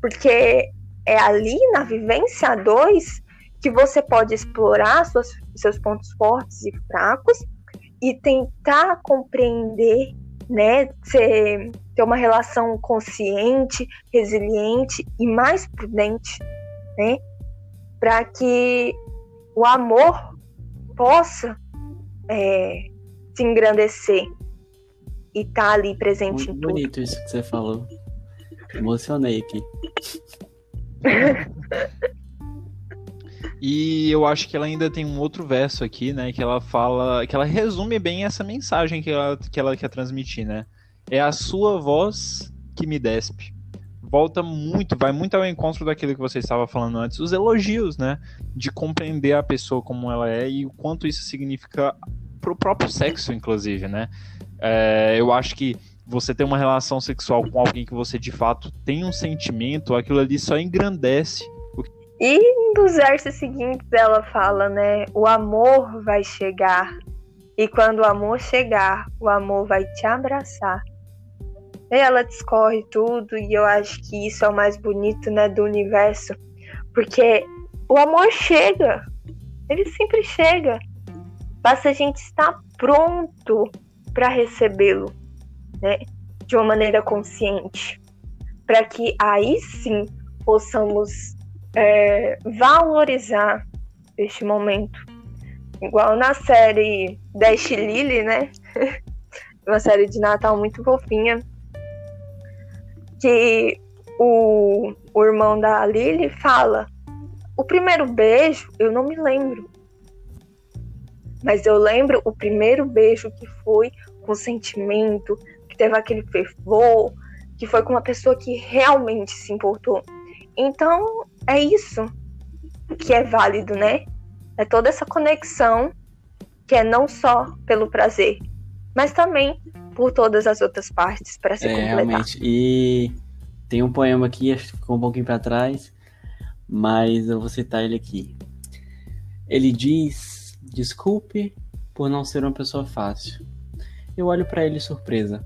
Porque é ali na vivência a dois que você pode explorar suas, seus pontos fortes e fracos e tentar compreender, né, ser, ter uma relação consciente, resiliente e mais prudente, né, para que o amor possa é, se engrandecer e tá ali presente Muito em tudo. bonito isso que você falou. Emocionei aqui. E eu acho que ela ainda tem um outro verso aqui, né? Que ela fala. Que ela resume bem essa mensagem que ela, que ela quer transmitir, né? É a sua voz que me despe. Volta muito, vai muito ao encontro daquilo que você estava falando antes, os elogios, né? De compreender a pessoa como ela é e o quanto isso significa pro próprio sexo, inclusive, né? É, eu acho que você ter uma relação sexual com alguém que você de fato tem um sentimento, aquilo ali só engrandece E nos versos seguintes ela fala, né? O amor vai chegar. E quando o amor chegar, o amor vai te abraçar. E ela discorre tudo, e eu acho que isso é o mais bonito, né, do universo. Porque o amor chega. Ele sempre chega. Basta a gente estar pronto para recebê-lo, né? De uma maneira consciente. Para que aí sim possamos é, valorizar este momento. Igual na série Dash Lily, né? Uma série de Natal muito fofinha. Que o, o irmão da Lily fala: O primeiro beijo, eu não me lembro. Mas eu lembro o primeiro beijo que foi com sentimento, que teve aquele fervor, que foi com uma pessoa que realmente se importou. Então, é isso que é válido, né? É toda essa conexão que é não só pelo prazer, mas também por todas as outras partes para se É, completar. realmente. E tem um poema aqui, acho que ficou um pouquinho para trás, mas eu vou citar ele aqui. Ele diz: Desculpe por não ser uma pessoa fácil. Eu olho para ele surpresa.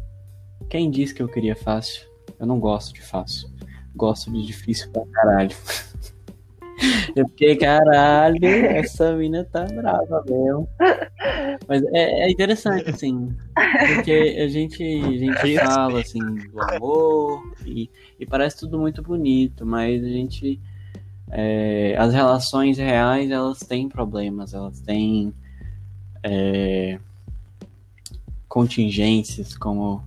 Quem disse que eu queria fácil? Eu não gosto de fácil. Gosto de difícil pra caralho. Eu fiquei, caralho, essa mina tá brava mesmo. Mas é, é interessante, assim, porque a gente, a gente fala, assim, do amor e, e parece tudo muito bonito, mas a gente. é, as relações reais, elas têm problemas, elas têm é, contingências, como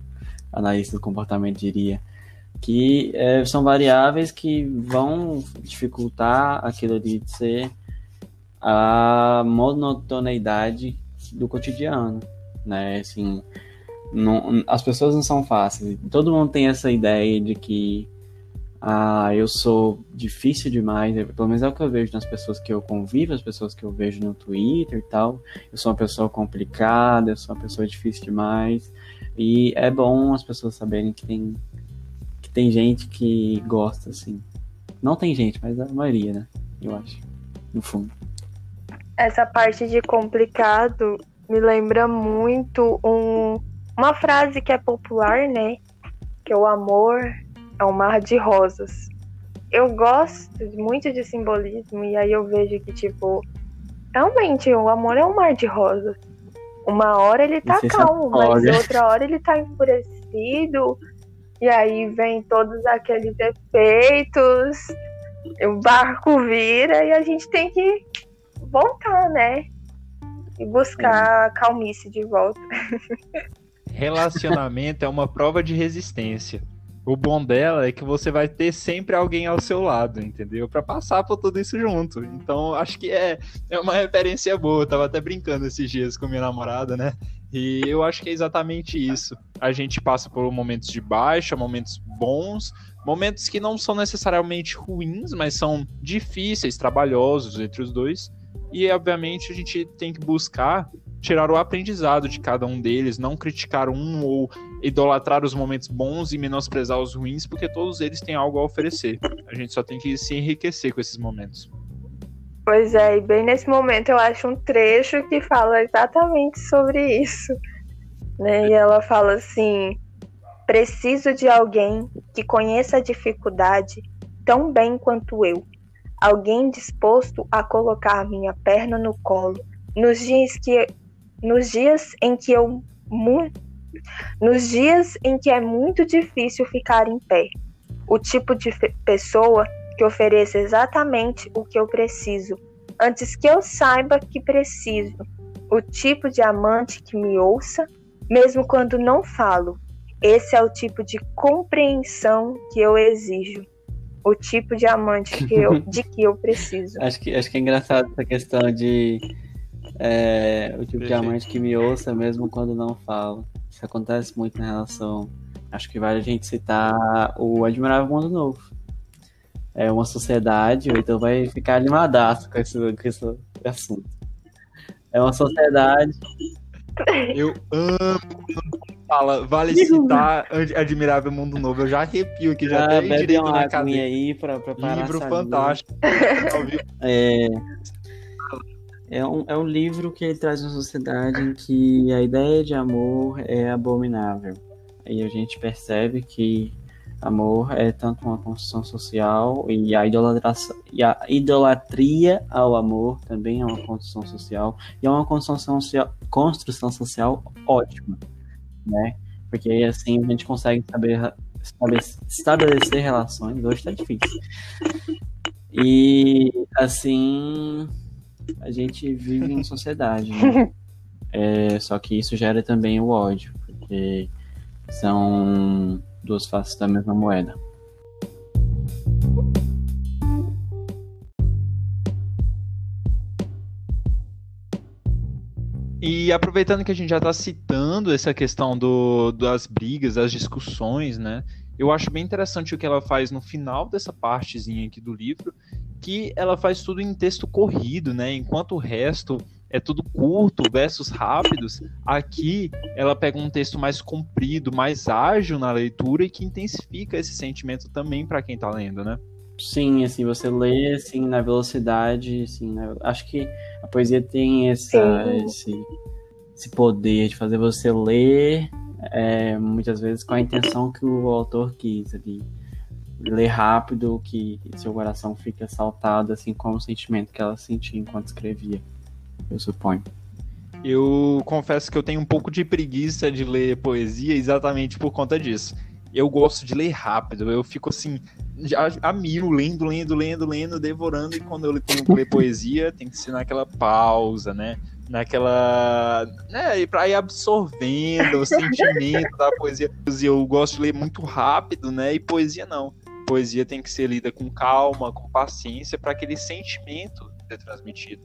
a analista do comportamento diria que é, são variáveis que vão dificultar aquilo de ser a monotoneidade do cotidiano, né? Assim, não, as pessoas não são fáceis. Todo mundo tem essa ideia de que ah, eu sou difícil demais. Pelo menos é o que eu vejo nas pessoas que eu convivo, as pessoas que eu vejo no Twitter e tal. Eu sou uma pessoa complicada, eu sou uma pessoa difícil demais. E é bom as pessoas saberem que tem tem gente que gosta, assim. Não tem gente, mas a maioria, né? Eu acho. No fundo. Essa parte de complicado me lembra muito um, uma frase que é popular, né? Que é o amor é um mar de rosas. Eu gosto muito de simbolismo e aí eu vejo que, tipo, realmente o amor é um mar de rosas. Uma hora ele tá Você calmo, mas outra hora ele tá enfurecido. E aí vem todos aqueles efeitos, o barco vira e a gente tem que voltar, né? E buscar a calmice de volta. Relacionamento é uma prova de resistência. O bom dela é que você vai ter sempre alguém ao seu lado, entendeu? Pra passar por tudo isso junto. Então, acho que é, é uma referência boa. Eu tava até brincando esses dias com minha namorada, né? E eu acho que é exatamente isso. A gente passa por momentos de baixa, momentos bons, momentos que não são necessariamente ruins, mas são difíceis, trabalhosos entre os dois. E, obviamente, a gente tem que buscar tirar o aprendizado de cada um deles, não criticar um ou idolatrar os momentos bons e menosprezar os ruins, porque todos eles têm algo a oferecer. A gente só tem que se enriquecer com esses momentos. Pois é, e bem nesse momento eu acho um trecho que fala exatamente sobre isso. Né? E ela fala assim: preciso de alguém que conheça a dificuldade tão bem quanto eu. Alguém disposto a colocar minha perna no colo nos dias que nos dias em que eu nos dias em que é muito difícil ficar em pé. O tipo de pessoa que ofereça exatamente o que eu preciso, antes que eu saiba que preciso. O tipo de amante que me ouça, mesmo quando não falo. Esse é o tipo de compreensão que eu exijo. O tipo de amante que eu, de que eu preciso. Acho que, acho que é engraçado essa questão de é, o tipo de amante que me ouça mesmo quando não falo. Isso acontece muito na relação. Acho que vale a gente citar o Admirável Mundo Novo é uma sociedade, o Heitor vai ficar animadaço com esse, com esse assunto. É uma sociedade. Eu amo fala, vale citar Admirável Mundo Novo. Eu já arrepio aqui, já ah, até direito na cadeira. aí pra preparar Livro fantástico. é, é, um, é um livro que ele traz uma sociedade em que a ideia de amor é abominável. E a gente percebe que Amor é tanto uma construção social e a, e a idolatria ao amor também é uma construção social e é uma construção social, construção social ótima, né? Porque assim a gente consegue saber, estabelecer relações. Hoje tá difícil. E assim a gente vive em sociedade, né? É, só que isso gera também o ódio, porque são duas faces da mesma moeda. E aproveitando que a gente já está citando essa questão do, das brigas, das discussões, né? Eu acho bem interessante o que ela faz no final dessa partezinha aqui do livro, que ela faz tudo em texto corrido, né? Enquanto o resto é tudo curto versus rápidos, aqui ela pega um texto mais comprido, mais ágil na leitura e que intensifica esse sentimento também para quem está lendo, né? Sim, assim, você lê assim na velocidade, assim, né? acho que a poesia tem essa, esse, esse poder de fazer você ler é, muitas vezes com a intenção que o autor quis ali. Ler rápido, que seu coração fica saltado, assim como o sentimento que ela sentia enquanto escrevia eu suponho. Eu confesso que eu tenho um pouco de preguiça de ler poesia exatamente por conta disso. Eu gosto de ler rápido, eu fico assim, já, a mil, lendo, lendo, lendo, lendo, devorando, e quando eu tenho que ler poesia, tem que ser naquela pausa, né? Naquela. né, pra ir absorvendo o sentimento da poesia. Eu gosto de ler muito rápido, né? E poesia não. Poesia tem que ser lida com calma, com paciência, para aquele sentimento ser transmitido.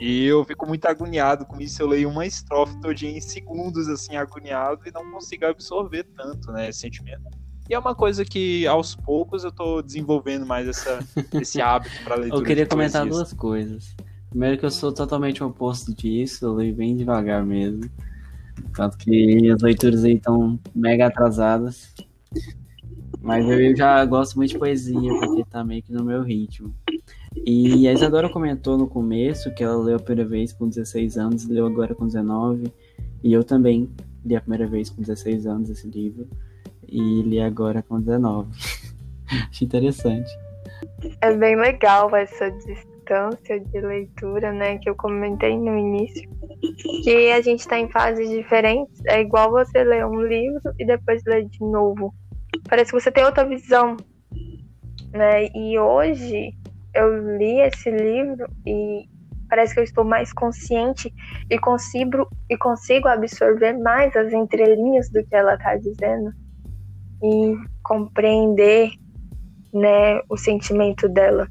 E eu fico muito agoniado com isso. Eu leio uma estrofe todinha em segundos, assim, agoniado, e não consigo absorver tanto, né, esse sentimento. E é uma coisa que, aos poucos, eu tô desenvolvendo mais essa, esse hábito para leitura. Eu queria comentar duas coisas. Primeiro que eu sou totalmente oposto disso, eu leio bem devagar mesmo. Tanto que as leituras aí estão mega atrasadas. Mas eu já gosto muito de poesia, porque tá meio que no meu ritmo. E a Isadora comentou no começo que ela leu a primeira vez com 16 anos, leu agora com 19. E eu também li a primeira vez com 16 anos esse livro. E li agora com 19. Acho interessante. É bem legal essa distância de leitura, né? Que eu comentei no início. Que a gente está em fases diferentes. É igual você ler um livro e depois ler de novo. Parece que você tem outra visão. Né? E hoje eu li esse livro e parece que eu estou mais consciente e consigo, e consigo absorver mais as entrelinhas do que ela está dizendo e compreender né, o sentimento dela.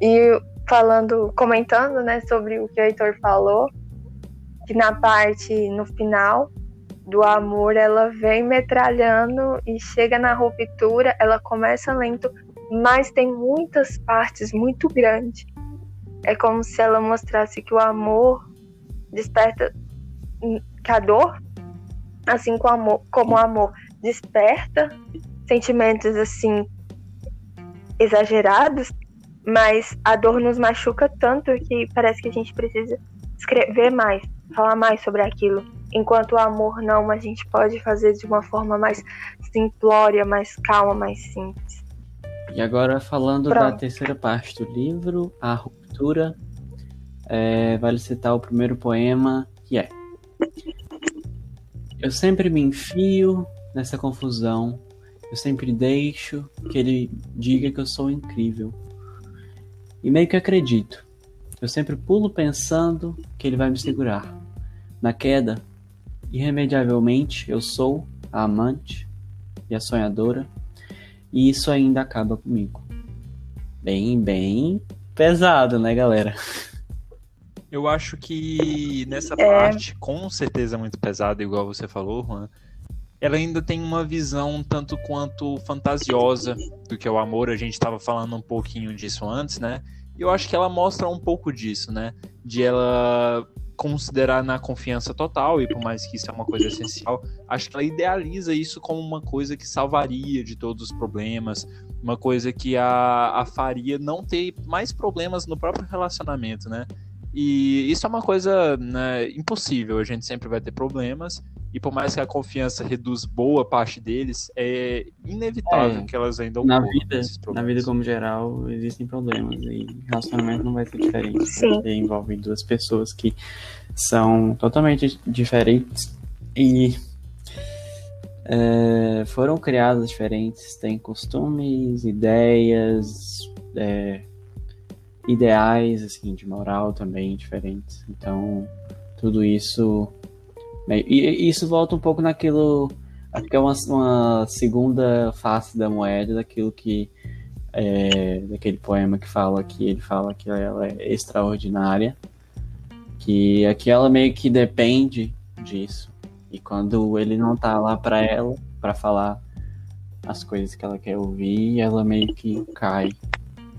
E falando, comentando né, sobre o que o Heitor falou, que na parte, no final do amor, ela vem metralhando e chega na ruptura, ela começa lento, mas tem muitas partes muito grandes. É como se ela mostrasse que o amor desperta que a dor, assim como como o amor desperta sentimentos assim exagerados, mas a dor nos machuca tanto que parece que a gente precisa escrever mais, falar mais sobre aquilo. Enquanto o amor não, a gente pode fazer de uma forma mais simplória, mais calma, mais simples. E agora falando da Pronto. terceira parte do livro, a ruptura, é, vale citar o primeiro poema, que é Eu sempre me enfio nessa confusão, eu sempre deixo que ele diga que eu sou incrível. E meio que acredito. Eu sempre pulo pensando que ele vai me segurar. Na queda, irremediavelmente eu sou a amante e a sonhadora, e isso ainda acaba comigo. Bem, bem pesado, né, galera? Eu acho que nessa É. parte, com certeza muito pesada, igual você falou, Juan, ela ainda tem uma visão tanto quanto fantasiosa do que é o amor. A gente estava falando um pouquinho disso antes, né? E eu acho que ela mostra um pouco disso, né? De ela considerar na confiança total, e por mais que isso é uma coisa essencial, acho que ela idealiza isso como uma coisa que salvaria de todos os problemas, uma coisa que a, a faria não ter mais problemas no próprio relacionamento, né? E isso é uma coisa né, impossível, a gente sempre vai ter problemas, e por mais que a confiança reduz boa parte deles, é inevitável É, que elas ainda Na ocorram vida, na vida como geral, existem problemas e relacionamento não vai ser diferente. Sim. Envolve duas pessoas que são totalmente diferentes e é, foram criadas diferentes, têm costumes, ideias, é, ideais assim de moral também diferentes. Então tudo isso e e isso volta um pouco naquilo Acho que é uma, uma segunda face da moeda daquilo que. É, daquele poema que fala que ele fala que ela é extraordinária. Que aqui ela meio que depende disso. E quando ele não tá lá pra ela, pra falar as coisas que ela quer ouvir, ela meio que cai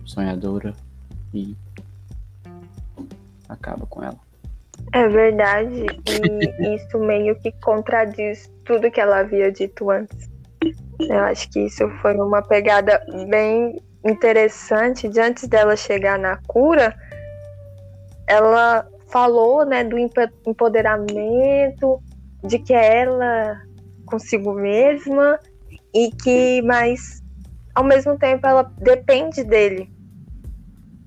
sonhadora e acaba com ela. É verdade, e isso meio que contradiz tudo que ela havia dito antes. Eu acho que isso foi uma pegada bem interessante. De antes dela chegar na cura, ela falou, né, do empo- empoderamento, de que é ela consigo mesma e que, mas ao mesmo tempo ela depende dele.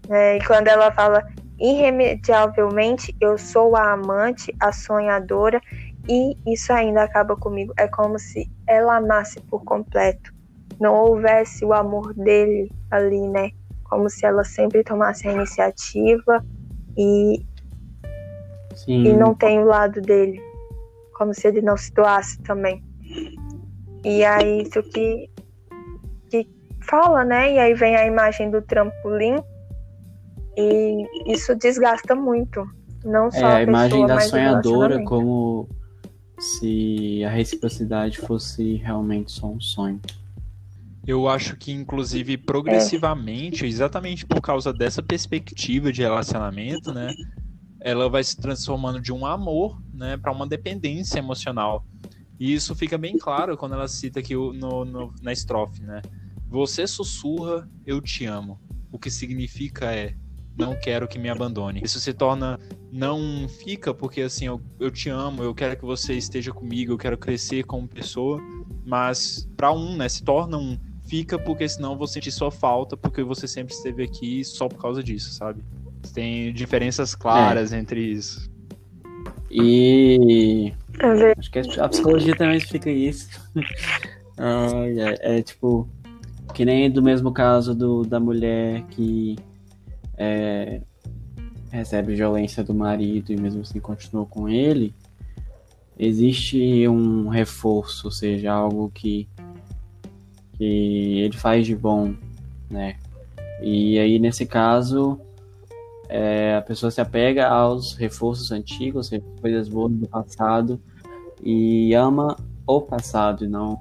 É, e quando ela fala irremediavelmente eu sou a amante, a sonhadora e isso ainda acaba comigo. É como se ela amasse por completo. Não houvesse o amor dele ali, né? Como se ela sempre tomasse a iniciativa e, Sim. e não tem o lado dele. Como se ele não se doasse também. E aí isso que, que fala, né? E aí vem a imagem do trampolim. E isso desgasta muito. Não só É, a, a imagem da sonhadora como se a reciprocidade fosse realmente só um sonho. Eu acho que, inclusive, progressivamente, exatamente por causa dessa perspectiva de relacionamento, né? Ela vai se transformando de um amor, né, para uma dependência emocional. E isso fica bem claro quando ela cita aqui o- no, no- na estrofe, né? Você sussurra, eu te amo. O que significa é, não quero que me abandone. Isso se torna, não fica porque assim, eu, eu te amo, eu quero que você esteja comigo, eu quero crescer como pessoa. Mas para um, né, se torna um fica porque senão eu vou sentir sua falta porque você sempre esteve aqui só por causa disso, sabe? Tem diferenças claras entre isso. E É acho que a psicologia também explica isso. Ai, é, é tipo, que nem do mesmo caso do, da mulher que é, recebe violência do marido e mesmo assim continua com ele. Existe um reforço, ou seja, algo que, que ele faz de bom, né? E aí, nesse caso, é, a pessoa se apega aos reforços antigos, coisas boas do passado, e ama o passado e não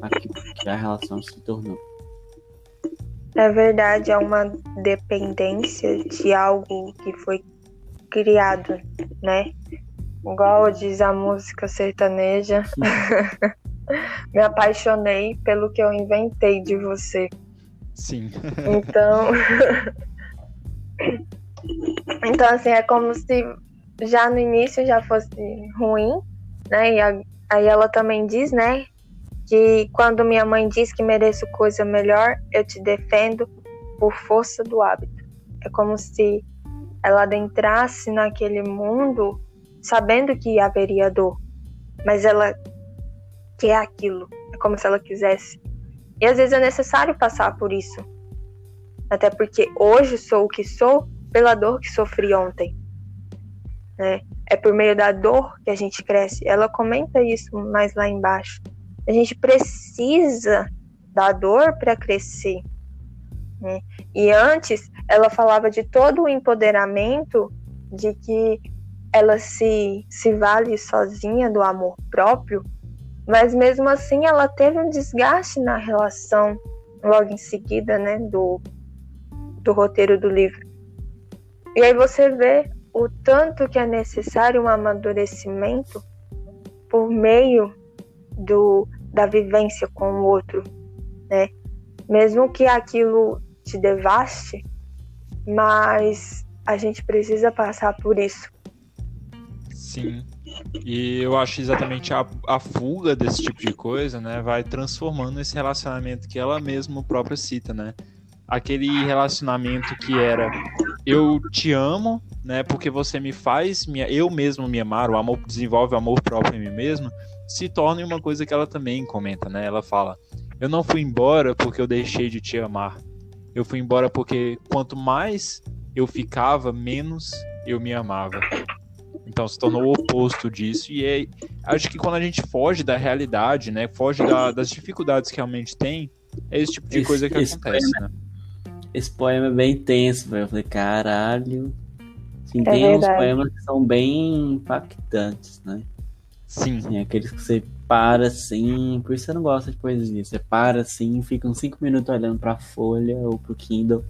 aquilo que a relação se tornou. É verdade, é uma dependência de algo que foi criado, né? Igual diz a música sertaneja. Me apaixonei pelo que eu inventei de você. Sim. Então. então, assim, é como se já no início já fosse ruim, né? E a, aí ela também diz, né? Que quando minha mãe diz que mereço coisa melhor, eu te defendo por força do hábito. É como se ela adentrasse naquele mundo sabendo que haveria dor, mas ela quer aquilo. É como se ela quisesse. E às vezes é necessário passar por isso. Até porque hoje sou o que sou pela dor que sofri ontem. Né? É por meio da dor que a gente cresce. Ela comenta isso mais lá embaixo. A gente precisa da dor para crescer. Né? E antes, ela falava de todo o empoderamento de que ela se, se vale sozinha do amor próprio, mas mesmo assim ela teve um desgaste na relação logo em seguida, né, do, do roteiro do livro. E aí você vê o tanto que é necessário um amadurecimento por meio do, da vivência com o outro, né? Mesmo que aquilo te devaste, mas a gente precisa passar por isso. Sim. E eu acho exatamente a, a fuga desse tipo de coisa, né, vai transformando esse relacionamento que ela mesma própria cita, né? Aquele relacionamento que era eu te amo, né, porque você me faz, minha, eu mesmo me amar, o amor desenvolve o amor próprio em mim mesmo, se torna uma coisa que ela também comenta, né? Ela fala: "Eu não fui embora porque eu deixei de te amar. Eu fui embora porque quanto mais eu ficava, menos eu me amava. Então se tornou o oposto disso. E é, acho que quando a gente foge da realidade, né? Foge da, das dificuldades que realmente tem, é esse tipo de Esse- coisa que acontece, poema- né? Esse poema é bem tenso, velho. Eu falei, caralho. Assim, É tem uns verdade. poemas que são bem impactantes, né? Sim. Assim, aqueles que você para assim, por isso você não gosta de poesia. Você para assim, fica uns 5 minutos olhando pra folha ou pro Kindle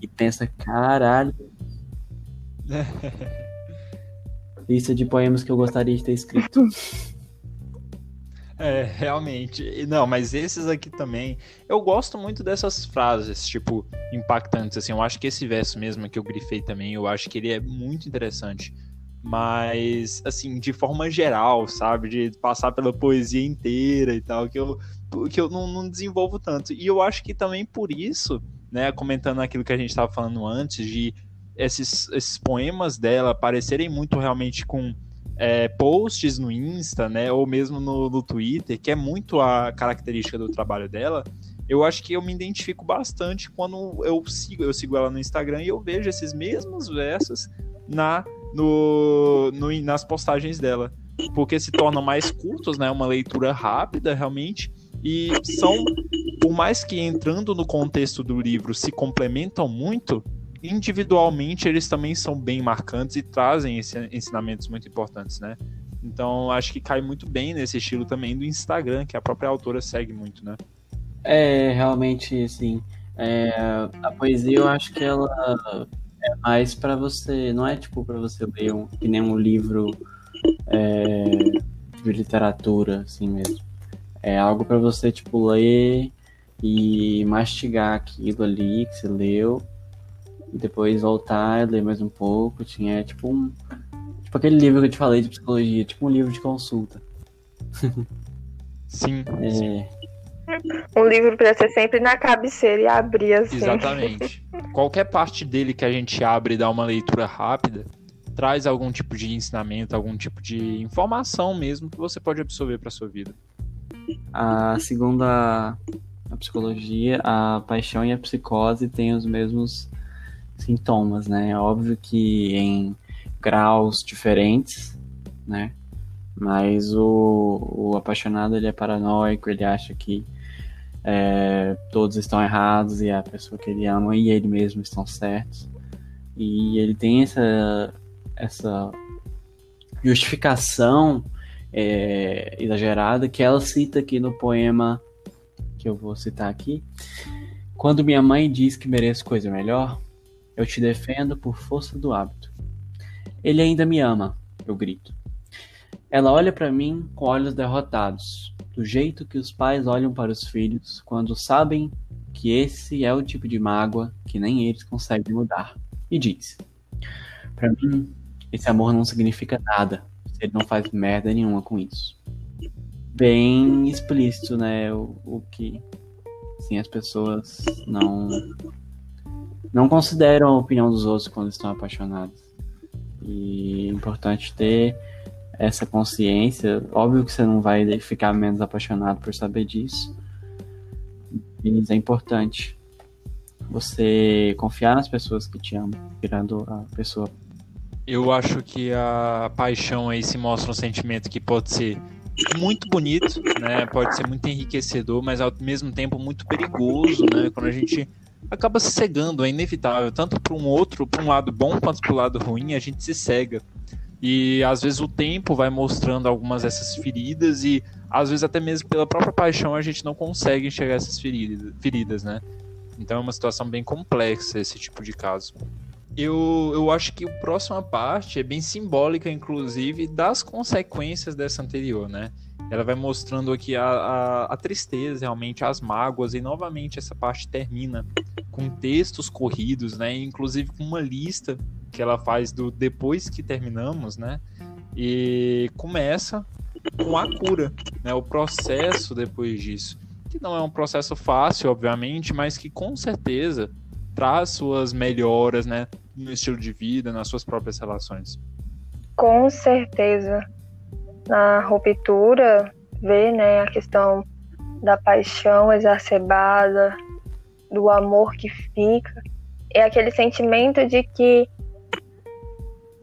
e pensa, caralho. Lista de poemas que eu gostaria de ter escrito. É, realmente. Não, mas esses aqui também. Eu gosto muito dessas frases, tipo, impactantes. Assim, eu acho que esse verso mesmo que eu grifei também, eu acho que ele é muito interessante. Mas, assim, de forma geral, sabe? De passar pela poesia inteira e tal, que eu, que eu não, não desenvolvo tanto. E eu acho que também por isso, né, comentando aquilo que a gente estava falando antes, de esses, esses poemas dela parecerem muito realmente com é, posts no Insta, né, ou mesmo no, no Twitter, que é muito a característica do trabalho dela, eu acho que eu me identifico bastante quando eu sigo, eu sigo ela no Instagram e eu vejo esses mesmos versos na no, no- nas postagens dela, porque se tornam mais curtos, né, uma leitura rápida realmente e são por mais que entrando no contexto do livro se complementam muito, individualmente eles também são bem marcantes e trazem ensinamentos muito importantes, né? Então acho que cai muito bem nesse estilo também do Instagram, que a própria autora segue muito, né? É, realmente, assim, é, a poesia eu acho que ela é mais pra você, não é tipo pra você ler um, que nem um livro é, de literatura, assim mesmo. É algo pra você, tipo, ler e mastigar aquilo ali que você leu depois voltar e ler mais um pouco. Tinha, tipo, um, tipo aquele livro que eu te falei de psicologia, tipo um livro de consulta. Sim, É, Um livro para ser sempre na cabeceira e abrir assim. exatamente. Qualquer parte dele que a gente abre e dá uma leitura rápida traz algum tipo de ensinamento, algum tipo de informação mesmo que você pode absorver para sua vida. A segunda a psicologia, a paixão e a psicose têm os mesmos sintomas, né? É óbvio que em graus diferentes, né? Mas o, o apaixonado ele é paranoico, ele acha que é, todos estão errados e a pessoa que ele ama e ele mesmo estão certos. E ele tem essa, essa justificação é, exagerada que ela cita aqui no poema que eu vou citar aqui. Quando minha mãe diz que mereço coisa melhor, eu te defendo por força do hábito. Ele ainda me ama, eu grito. Ela olha para mim com olhos derrotados, do jeito que os pais olham para os filhos quando sabem que esse é o tipo de mágoa que nem eles conseguem mudar. E diz: Para mim, esse amor não significa nada ele não faz merda nenhuma com isso. Bem explícito, né? O, o que assim, as pessoas não não consideram a opinião dos outros quando estão apaixonadas. E é importante ter essa consciência. Óbvio que você não vai ficar menos apaixonado por saber disso. Mas é importante você confiar nas pessoas que te amam, tirando a pessoa. Eu acho que a paixão aí se mostra um sentimento que pode ser muito bonito, né? Pode ser muito enriquecedor, mas ao mesmo tempo muito perigoso, né? Quando a gente acaba se cegando, é inevitável, tanto para um outro, para um lado bom quanto para o lado ruim, a gente se cega. E às vezes o tempo vai mostrando algumas dessas feridas e às vezes até mesmo pela própria paixão a gente não consegue enxergar essas feridas, feridas, né? Então é uma situação bem complexa esse tipo de caso. Eu, eu acho que a próxima parte é bem simbólica, inclusive, das consequências dessa anterior, né? Ela vai mostrando aqui a, a, a tristeza, realmente, as mágoas, e novamente essa parte termina com textos corridos, né? Inclusive com uma lista que ela faz do depois que terminamos, né? E começa com a cura, né? O processo depois disso, que não é um processo fácil, obviamente, mas que com certeza traz suas melhoras, né? No estilo de vida, nas suas próprias relações. Com certeza na ruptura, ver né, a questão da paixão exacerbada, do amor que fica, é aquele sentimento de que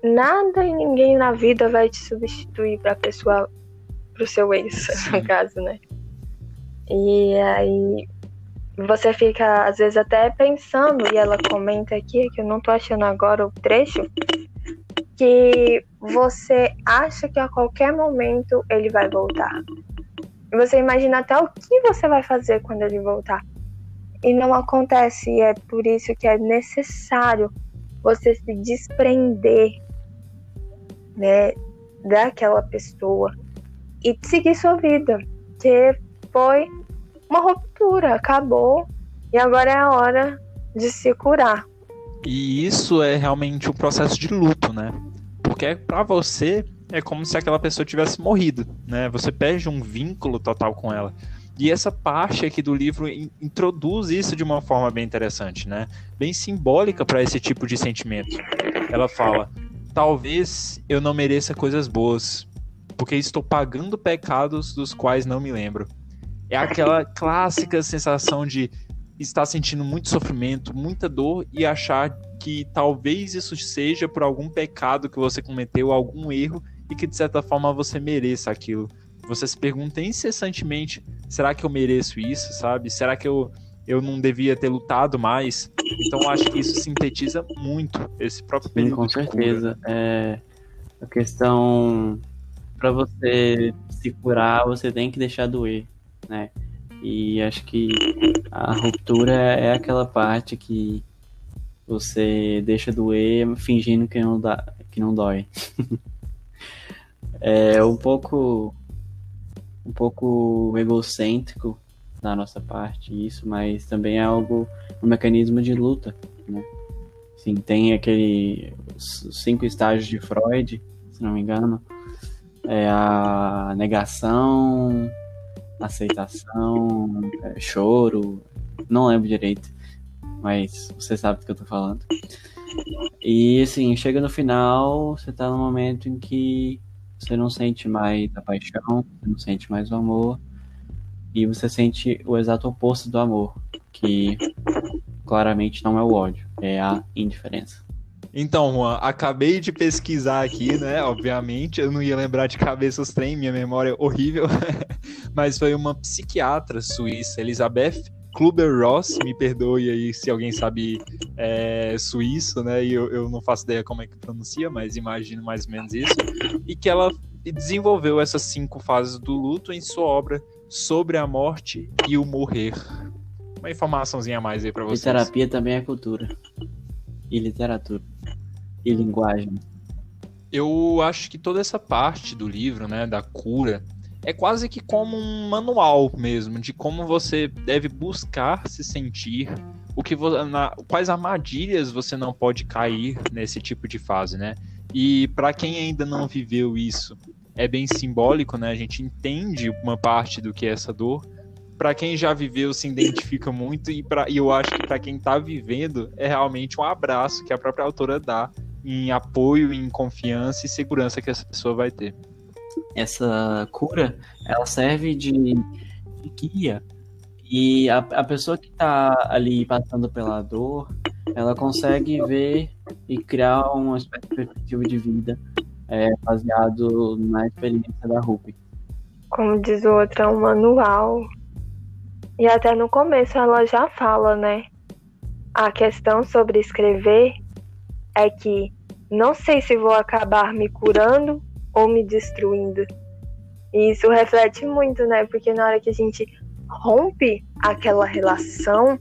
nada e ninguém na vida vai te substituir para pessoa, para o seu ex, no caso, né? E aí você fica às vezes até pensando, e ela comenta aqui, que eu não tô achando agora o trecho, que você acha que a qualquer momento ele vai voltar. Você imagina até o que você vai fazer quando ele voltar. E não acontece, e é por isso que é necessário você se desprender, né, daquela pessoa e seguir sua vida, que foi uma ruptura, acabou e agora é a hora de se curar. E isso é realmente um processo de luto, né? Porque para você é como se aquela pessoa tivesse morrido, né? Você perde um vínculo total com ela. E essa parte aqui do livro introduz isso de uma forma bem interessante, né? Bem simbólica para esse tipo de sentimento. Ela fala: talvez eu não mereça coisas boas, porque estou pagando pecados dos quais não me lembro. É aquela clássica sensação de estar sentindo muito sofrimento, muita dor e achar que talvez isso seja por algum pecado que você cometeu, algum erro e que de certa forma você mereça aquilo. Você se pergunta incessantemente: será que eu mereço isso, sabe? Será que eu, eu não devia ter lutado mais? Então acho que isso sintetiza muito esse próprio Sim, período. com certeza. É, a questão para você se curar, você tem que deixar doer, né? E acho que a ruptura é aquela parte que você deixa doer fingindo que não, dá, que não dói. é um pouco um pouco egocêntrico da nossa parte isso, mas também é algo um mecanismo de luta, né? Sim, tem aquele cinco estágios de Freud, se não me engano, é a negação, aceitação, é, choro, não lembro direito, mas você sabe do que eu tô falando. E assim, chega no final, você tá num momento em que você não sente mais a paixão, você não sente mais o amor, e você sente o exato oposto do amor, que claramente não é o ódio, é a indiferença. Então, Juan, acabei de pesquisar aqui, né? Obviamente, eu não ia lembrar de cabeça os trem, minha memória é horrível. Mas foi uma psiquiatra suíça, Elizabeth Kluber-Ross, me perdoe aí se alguém sabe é, suíço, né? E eu, eu não faço ideia como é que pronuncia, mas imagino mais ou menos isso. E que ela desenvolveu essas cinco fases do luto em sua obra Sobre a Morte e o Morrer. Uma informaçãozinha a mais aí pra E vocês. terapia também é cultura. E literatura. E linguagem. Eu acho que toda essa parte do livro, né, da cura, é quase que como um manual mesmo de como você deve buscar se sentir, o que na, quais armadilhas você não pode cair nesse tipo de fase, né? E para quem ainda não viveu isso, é bem simbólico, né? A gente entende uma parte do que é essa dor. Para quem já viveu, se identifica muito e, pra, e eu acho que para quem está vivendo é realmente um abraço que a própria autora dá em apoio, em confiança e segurança que essa pessoa vai ter. Essa cura, ela serve de, de guia e a, a pessoa que está ali passando pela dor, ela consegue ver e criar uma espécie de perspectiva de vida é, baseado na experiência da Rupi. Como diz o outro, é um manual. E até no começo ela já fala, né? A questão sobre escrever é que não sei se vou acabar me curando ou me destruindo. E isso reflete muito, né? Porque na hora que a gente rompe aquela relação,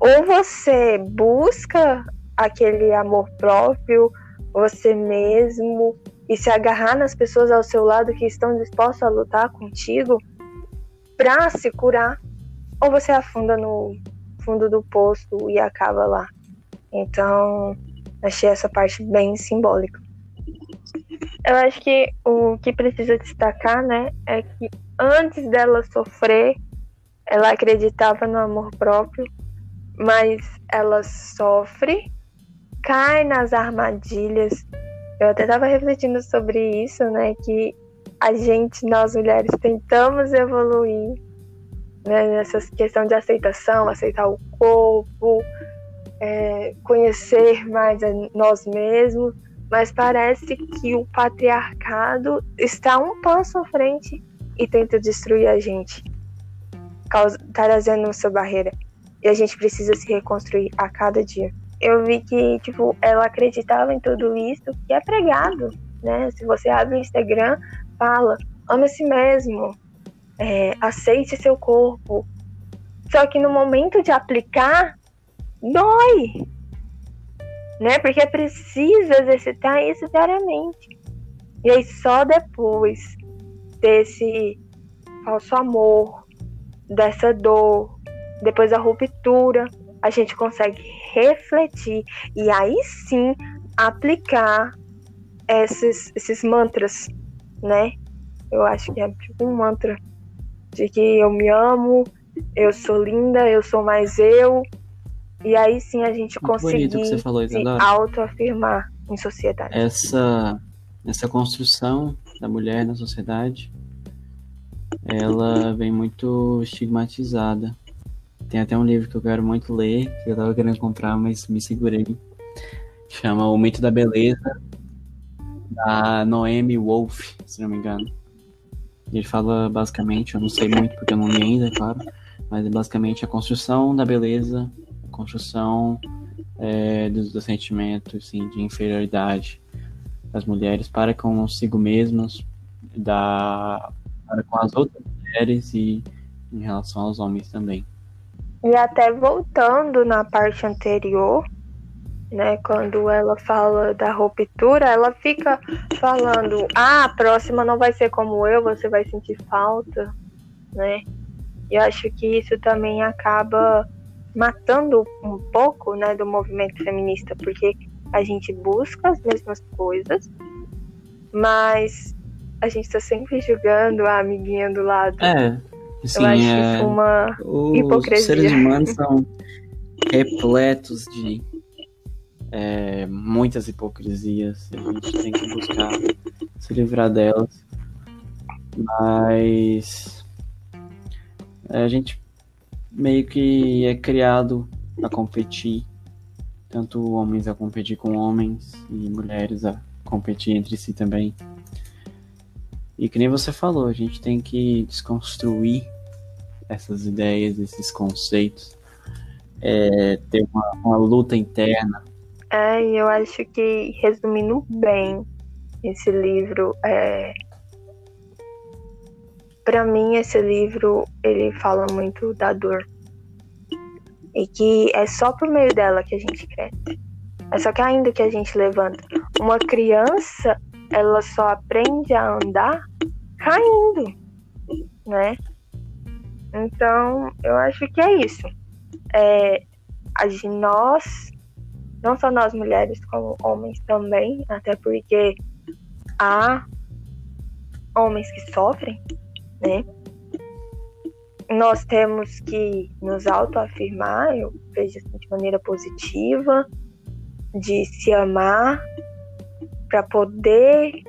ou você busca aquele amor próprio, você mesmo, e se agarrar nas pessoas ao seu lado que estão dispostas a lutar contigo para se curar, ou você afunda no fundo do poço e acaba lá. Então, achei essa parte bem simbólica. Eu acho que o que precisa destacar, né, é que antes dela sofrer, ela acreditava no amor próprio, mas ela sofre, cai nas armadilhas. Eu até estava refletindo sobre isso, né, que a gente, nós mulheres, tentamos evoluir né, nessa questão de aceitação, aceitar o corpo, é, conhecer mais nós mesmos, mas parece que o patriarcado está um passo à frente e tenta destruir a gente, trazendo sua barreira. E a gente precisa se reconstruir a cada dia. Eu vi que, tipo, ela acreditava em tudo isso que é pregado, né? Se você abre o Instagram, fala, ama a si mesmo, é, aceite seu corpo. Só que no momento de aplicar, dói, né? Porque é preciso exercitar isso diariamente. E aí só depois desse falso amor, dessa dor, depois da ruptura, a gente consegue refletir e aí sim aplicar esses, esses mantras, né? Eu acho que é tipo um mantra de que eu me amo, eu sou linda, eu sou mais eu, e aí sim a gente conseguir falou, se autoafirmar em sociedade. Essa, essa construção da mulher na sociedade, ela vem muito estigmatizada. Tem até um livro que eu quero muito ler, que eu tava querendo comprar, mas me segurei. Chama O Mito da Beleza, da Noemi Wolf, se não me engano. Ele fala basicamente, eu não sei muito porque eu não li ainda, é claro, mas é basicamente a construção da beleza construção é, do, do sentimento assim, de inferioridade das mulheres para consigo mesmas, da, para com as outras mulheres e em relação aos homens também. E até voltando na parte anterior, né, quando ela fala da ruptura, ela fica falando: "Ah, a próxima não vai ser como eu, você vai sentir falta", né? E eu acho que isso também acaba matando um pouco né, do movimento feminista, porque a gente busca as mesmas coisas, mas a gente está sempre julgando a amiguinha do lado. É, Eu acho é... isso uma hipocrisia. Os seres humanos são repletos de é, muitas hipocrisias. A gente tem que buscar se livrar delas. Mas a gente meio que é criado a competir, tanto homens a competir com homens e mulheres a competir entre si também. E que nem você falou, a gente tem que desconstruir essas ideias, esses conceitos, é, ter uma, uma luta interna. É, e eu acho que resumindo bem esse livro, é, para mim esse livro ele fala muito da dor e que é só por meio dela que a gente cresce. É só que ainda que a gente levanta uma criança, ela só aprende a andar caindo, né? Então, eu acho que é isso. É, nós, não só nós mulheres, como homens também, até porque há homens que sofrem, né? Nós temos que nos autoafirmar, eu vejo assim de maneira positiva, de se amar para poder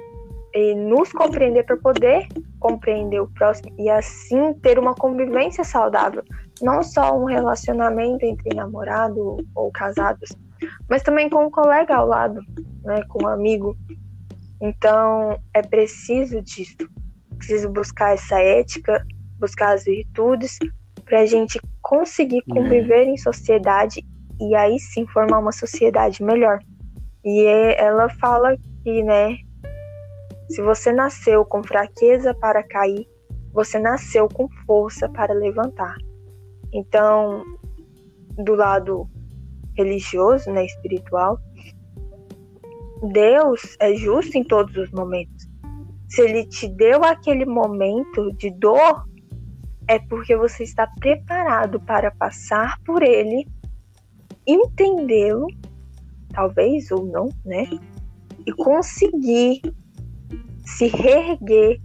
e nos compreender para poder compreender o próximo e assim ter uma convivência saudável, não só um relacionamento entre namorado ou casados, mas também com um colega ao lado, né, com um amigo. Então é preciso disso, preciso buscar essa ética, buscar as virtudes para a gente conseguir uhum. conviver em sociedade e aí sim formar uma sociedade melhor. E é, ela fala que, né, se você nasceu com fraqueza para cair, você nasceu com força para levantar. Então, do lado religioso, né, espiritual, Deus é justo em todos os momentos. Se ele te deu aquele momento de dor, é porque você está preparado para passar por ele, entendê-lo, talvez ou não, né? E conseguir se reerguer.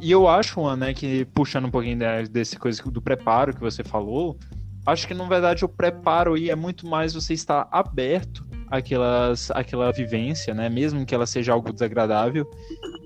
E eu acho, Juan, né, que puxando um pouquinho desse coisa do preparo que você falou, acho que na verdade o preparo aí é muito mais você estar aberto àquelas, àquela vivência, né, mesmo que ela seja algo desagradável,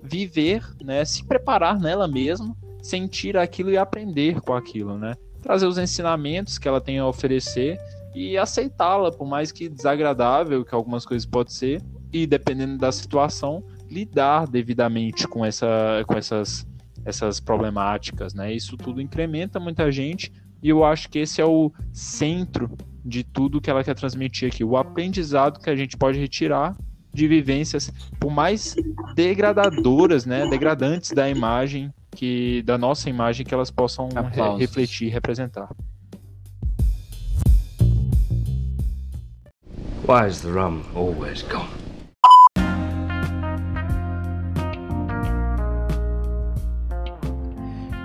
viver, né, se preparar nela mesmo, sentir aquilo e aprender com aquilo, né, trazer os ensinamentos que ela tem a oferecer e aceitá-la, por mais que desagradável que algumas coisas pode ser, e dependendo da situação, lidar devidamente com, essa, com essas, essas problemáticas, né? Isso tudo incrementa muita gente e eu acho que esse é o centro de tudo que ela quer transmitir aqui, o aprendizado que a gente pode retirar de vivências, por mais degradadoras, né, degradantes da imagem que da nossa imagem que elas possam re refletir, representar. Why is the rum always gone?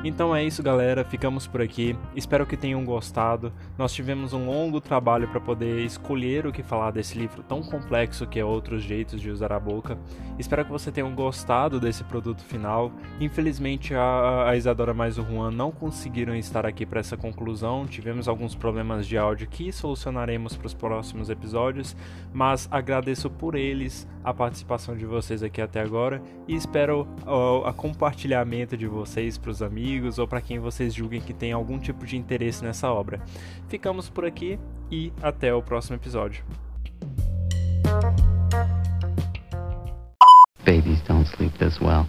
Então é isso, galera. Ficamos por aqui. Espero que tenham gostado. Nós tivemos um longo trabalho para poder escolher o que falar desse livro tão complexo que é Outros Jeitos de Usar a Boca. Espero que você tenham gostado desse produto final. Infelizmente, a, a Isadora mais o Juan não conseguiram estar aqui para essa conclusão. Tivemos alguns problemas de áudio que solucionaremos para os próximos episódios, mas agradeço por eles a participação de vocês aqui até agora e espero o, o compartilhamento de vocês para os amigos amigos ou para quem vocês julguem que tem algum tipo de interesse nessa obra. Ficamos por aqui e até o próximo episódio. Babies don't sleep this well.